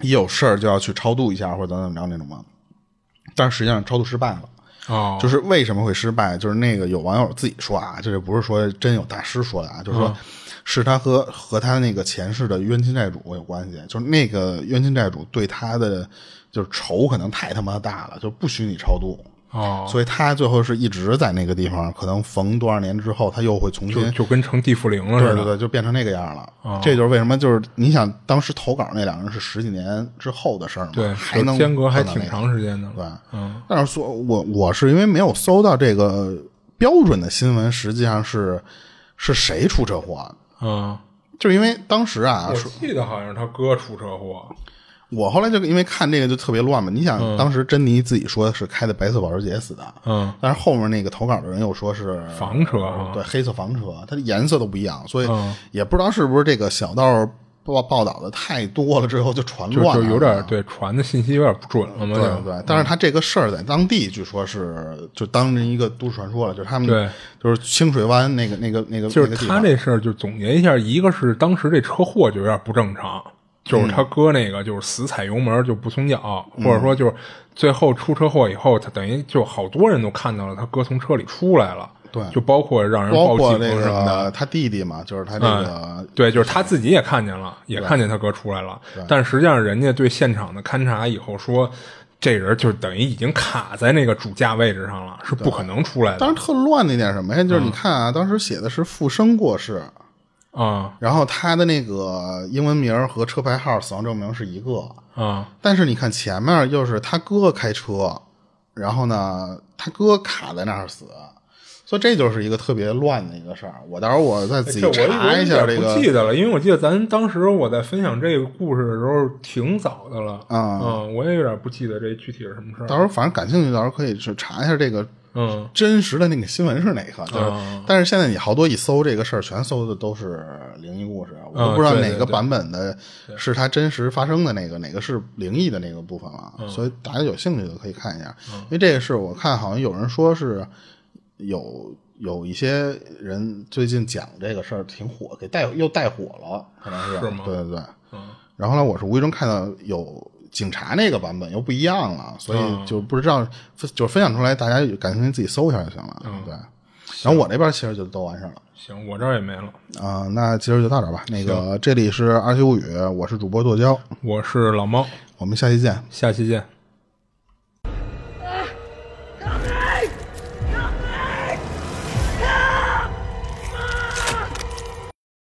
一有事儿就要去超度一下或者怎么怎么着那种吗。但是实际上超度失败了，哦，就是为什么会失败？就是那个有网友自己说啊，就是不是说真有大师说的啊，就是说是他和和他那个前世的冤亲债主有关系，就是那个冤亲债主对他的就是仇可能太他妈大了，就不许你超度。哦，所以他最后是一直在那个地方，可能逢多少年之后，他又会重新就就跟成地缚灵了似的。对对对，就变成那个样了。这就是为什么，就是你想当时投稿那两个人是十几年之后的事儿嘛，对，还能间隔还挺长时间的。对，嗯，但是说我我是因为没有搜到这个标准的新闻，实际上是是谁出车祸？嗯，就是因为当时啊，我记得好像是他哥出车祸。我后来就因为看这个就特别乱嘛。你想，当时珍妮自己说是开的白色保时捷死的，嗯，但是后面那个投稿的人又说是房车啊对，黑色房车，它的颜色都不一样，所以嗯也不知道是不是这个小道报报道的太多了，之后就传就乱了，就有点对传的信息有点不准了嘛。对就对，但是他这个事儿在当地据说是就当成一个都市传说了，就是他们对就是清水湾那个那个那个就是他这事儿，就总结一下，一个是当时这车祸就有点不正常，就是嗯他哥那个就是死踩油门就不松脚，或者说就是最后出车祸以后，他等于就好多人都看到了他哥从车里出来了，对就包括让人包报警括那什么的个。他弟弟嘛，就是他那个对，就是他自己也看见了，也看见他哥出来了，但实际上人家对现场的勘察以后说，这人就等于已经卡在那个主驾位置上了，是不可能出来的当时特乱那点什么呀？嗯就是你看啊，当时写的是复生过世，啊然后他的那个英文名儿和车牌号、死亡证明是一个，啊！但是你看前面又是他哥开车，然后呢，他哥卡在那儿死，所以这就是一个特别乱的一个事儿。我到时候我再仔细这我查一下这个不记得了，因为我记得咱当时我在分享这个故事的时候挺早的了啊嗯，我也有点不记得这具体是什么事儿。到时候反正感兴趣，到时候可以去查一下这个嗯真实的那个新闻是哪个。就是，啊但是现在你好多一搜这个事儿，全搜的都是灵异故事，我都啊不知道哪个版本的是它真实发生的那个，哪个是灵异的那个部分了。嗯所以大家有兴趣的可以看一下，因为这个是我看好像有人说是有。有一些人最近讲这个事儿挺火，给带又带火了，可能是是吗对对对。嗯然后呢，我是无意中看到有警察那个版本又不一样了，所嗯以就不知道，就分享出来，大家感兴趣自己搜一下就行了。嗯对，然后我那边其实就都完事儿了行，我这儿也没了。啊、那今儿就到这儿吧。那个这里是二七物语，我是主播剁椒，我是老猫，我们下期见。下期见。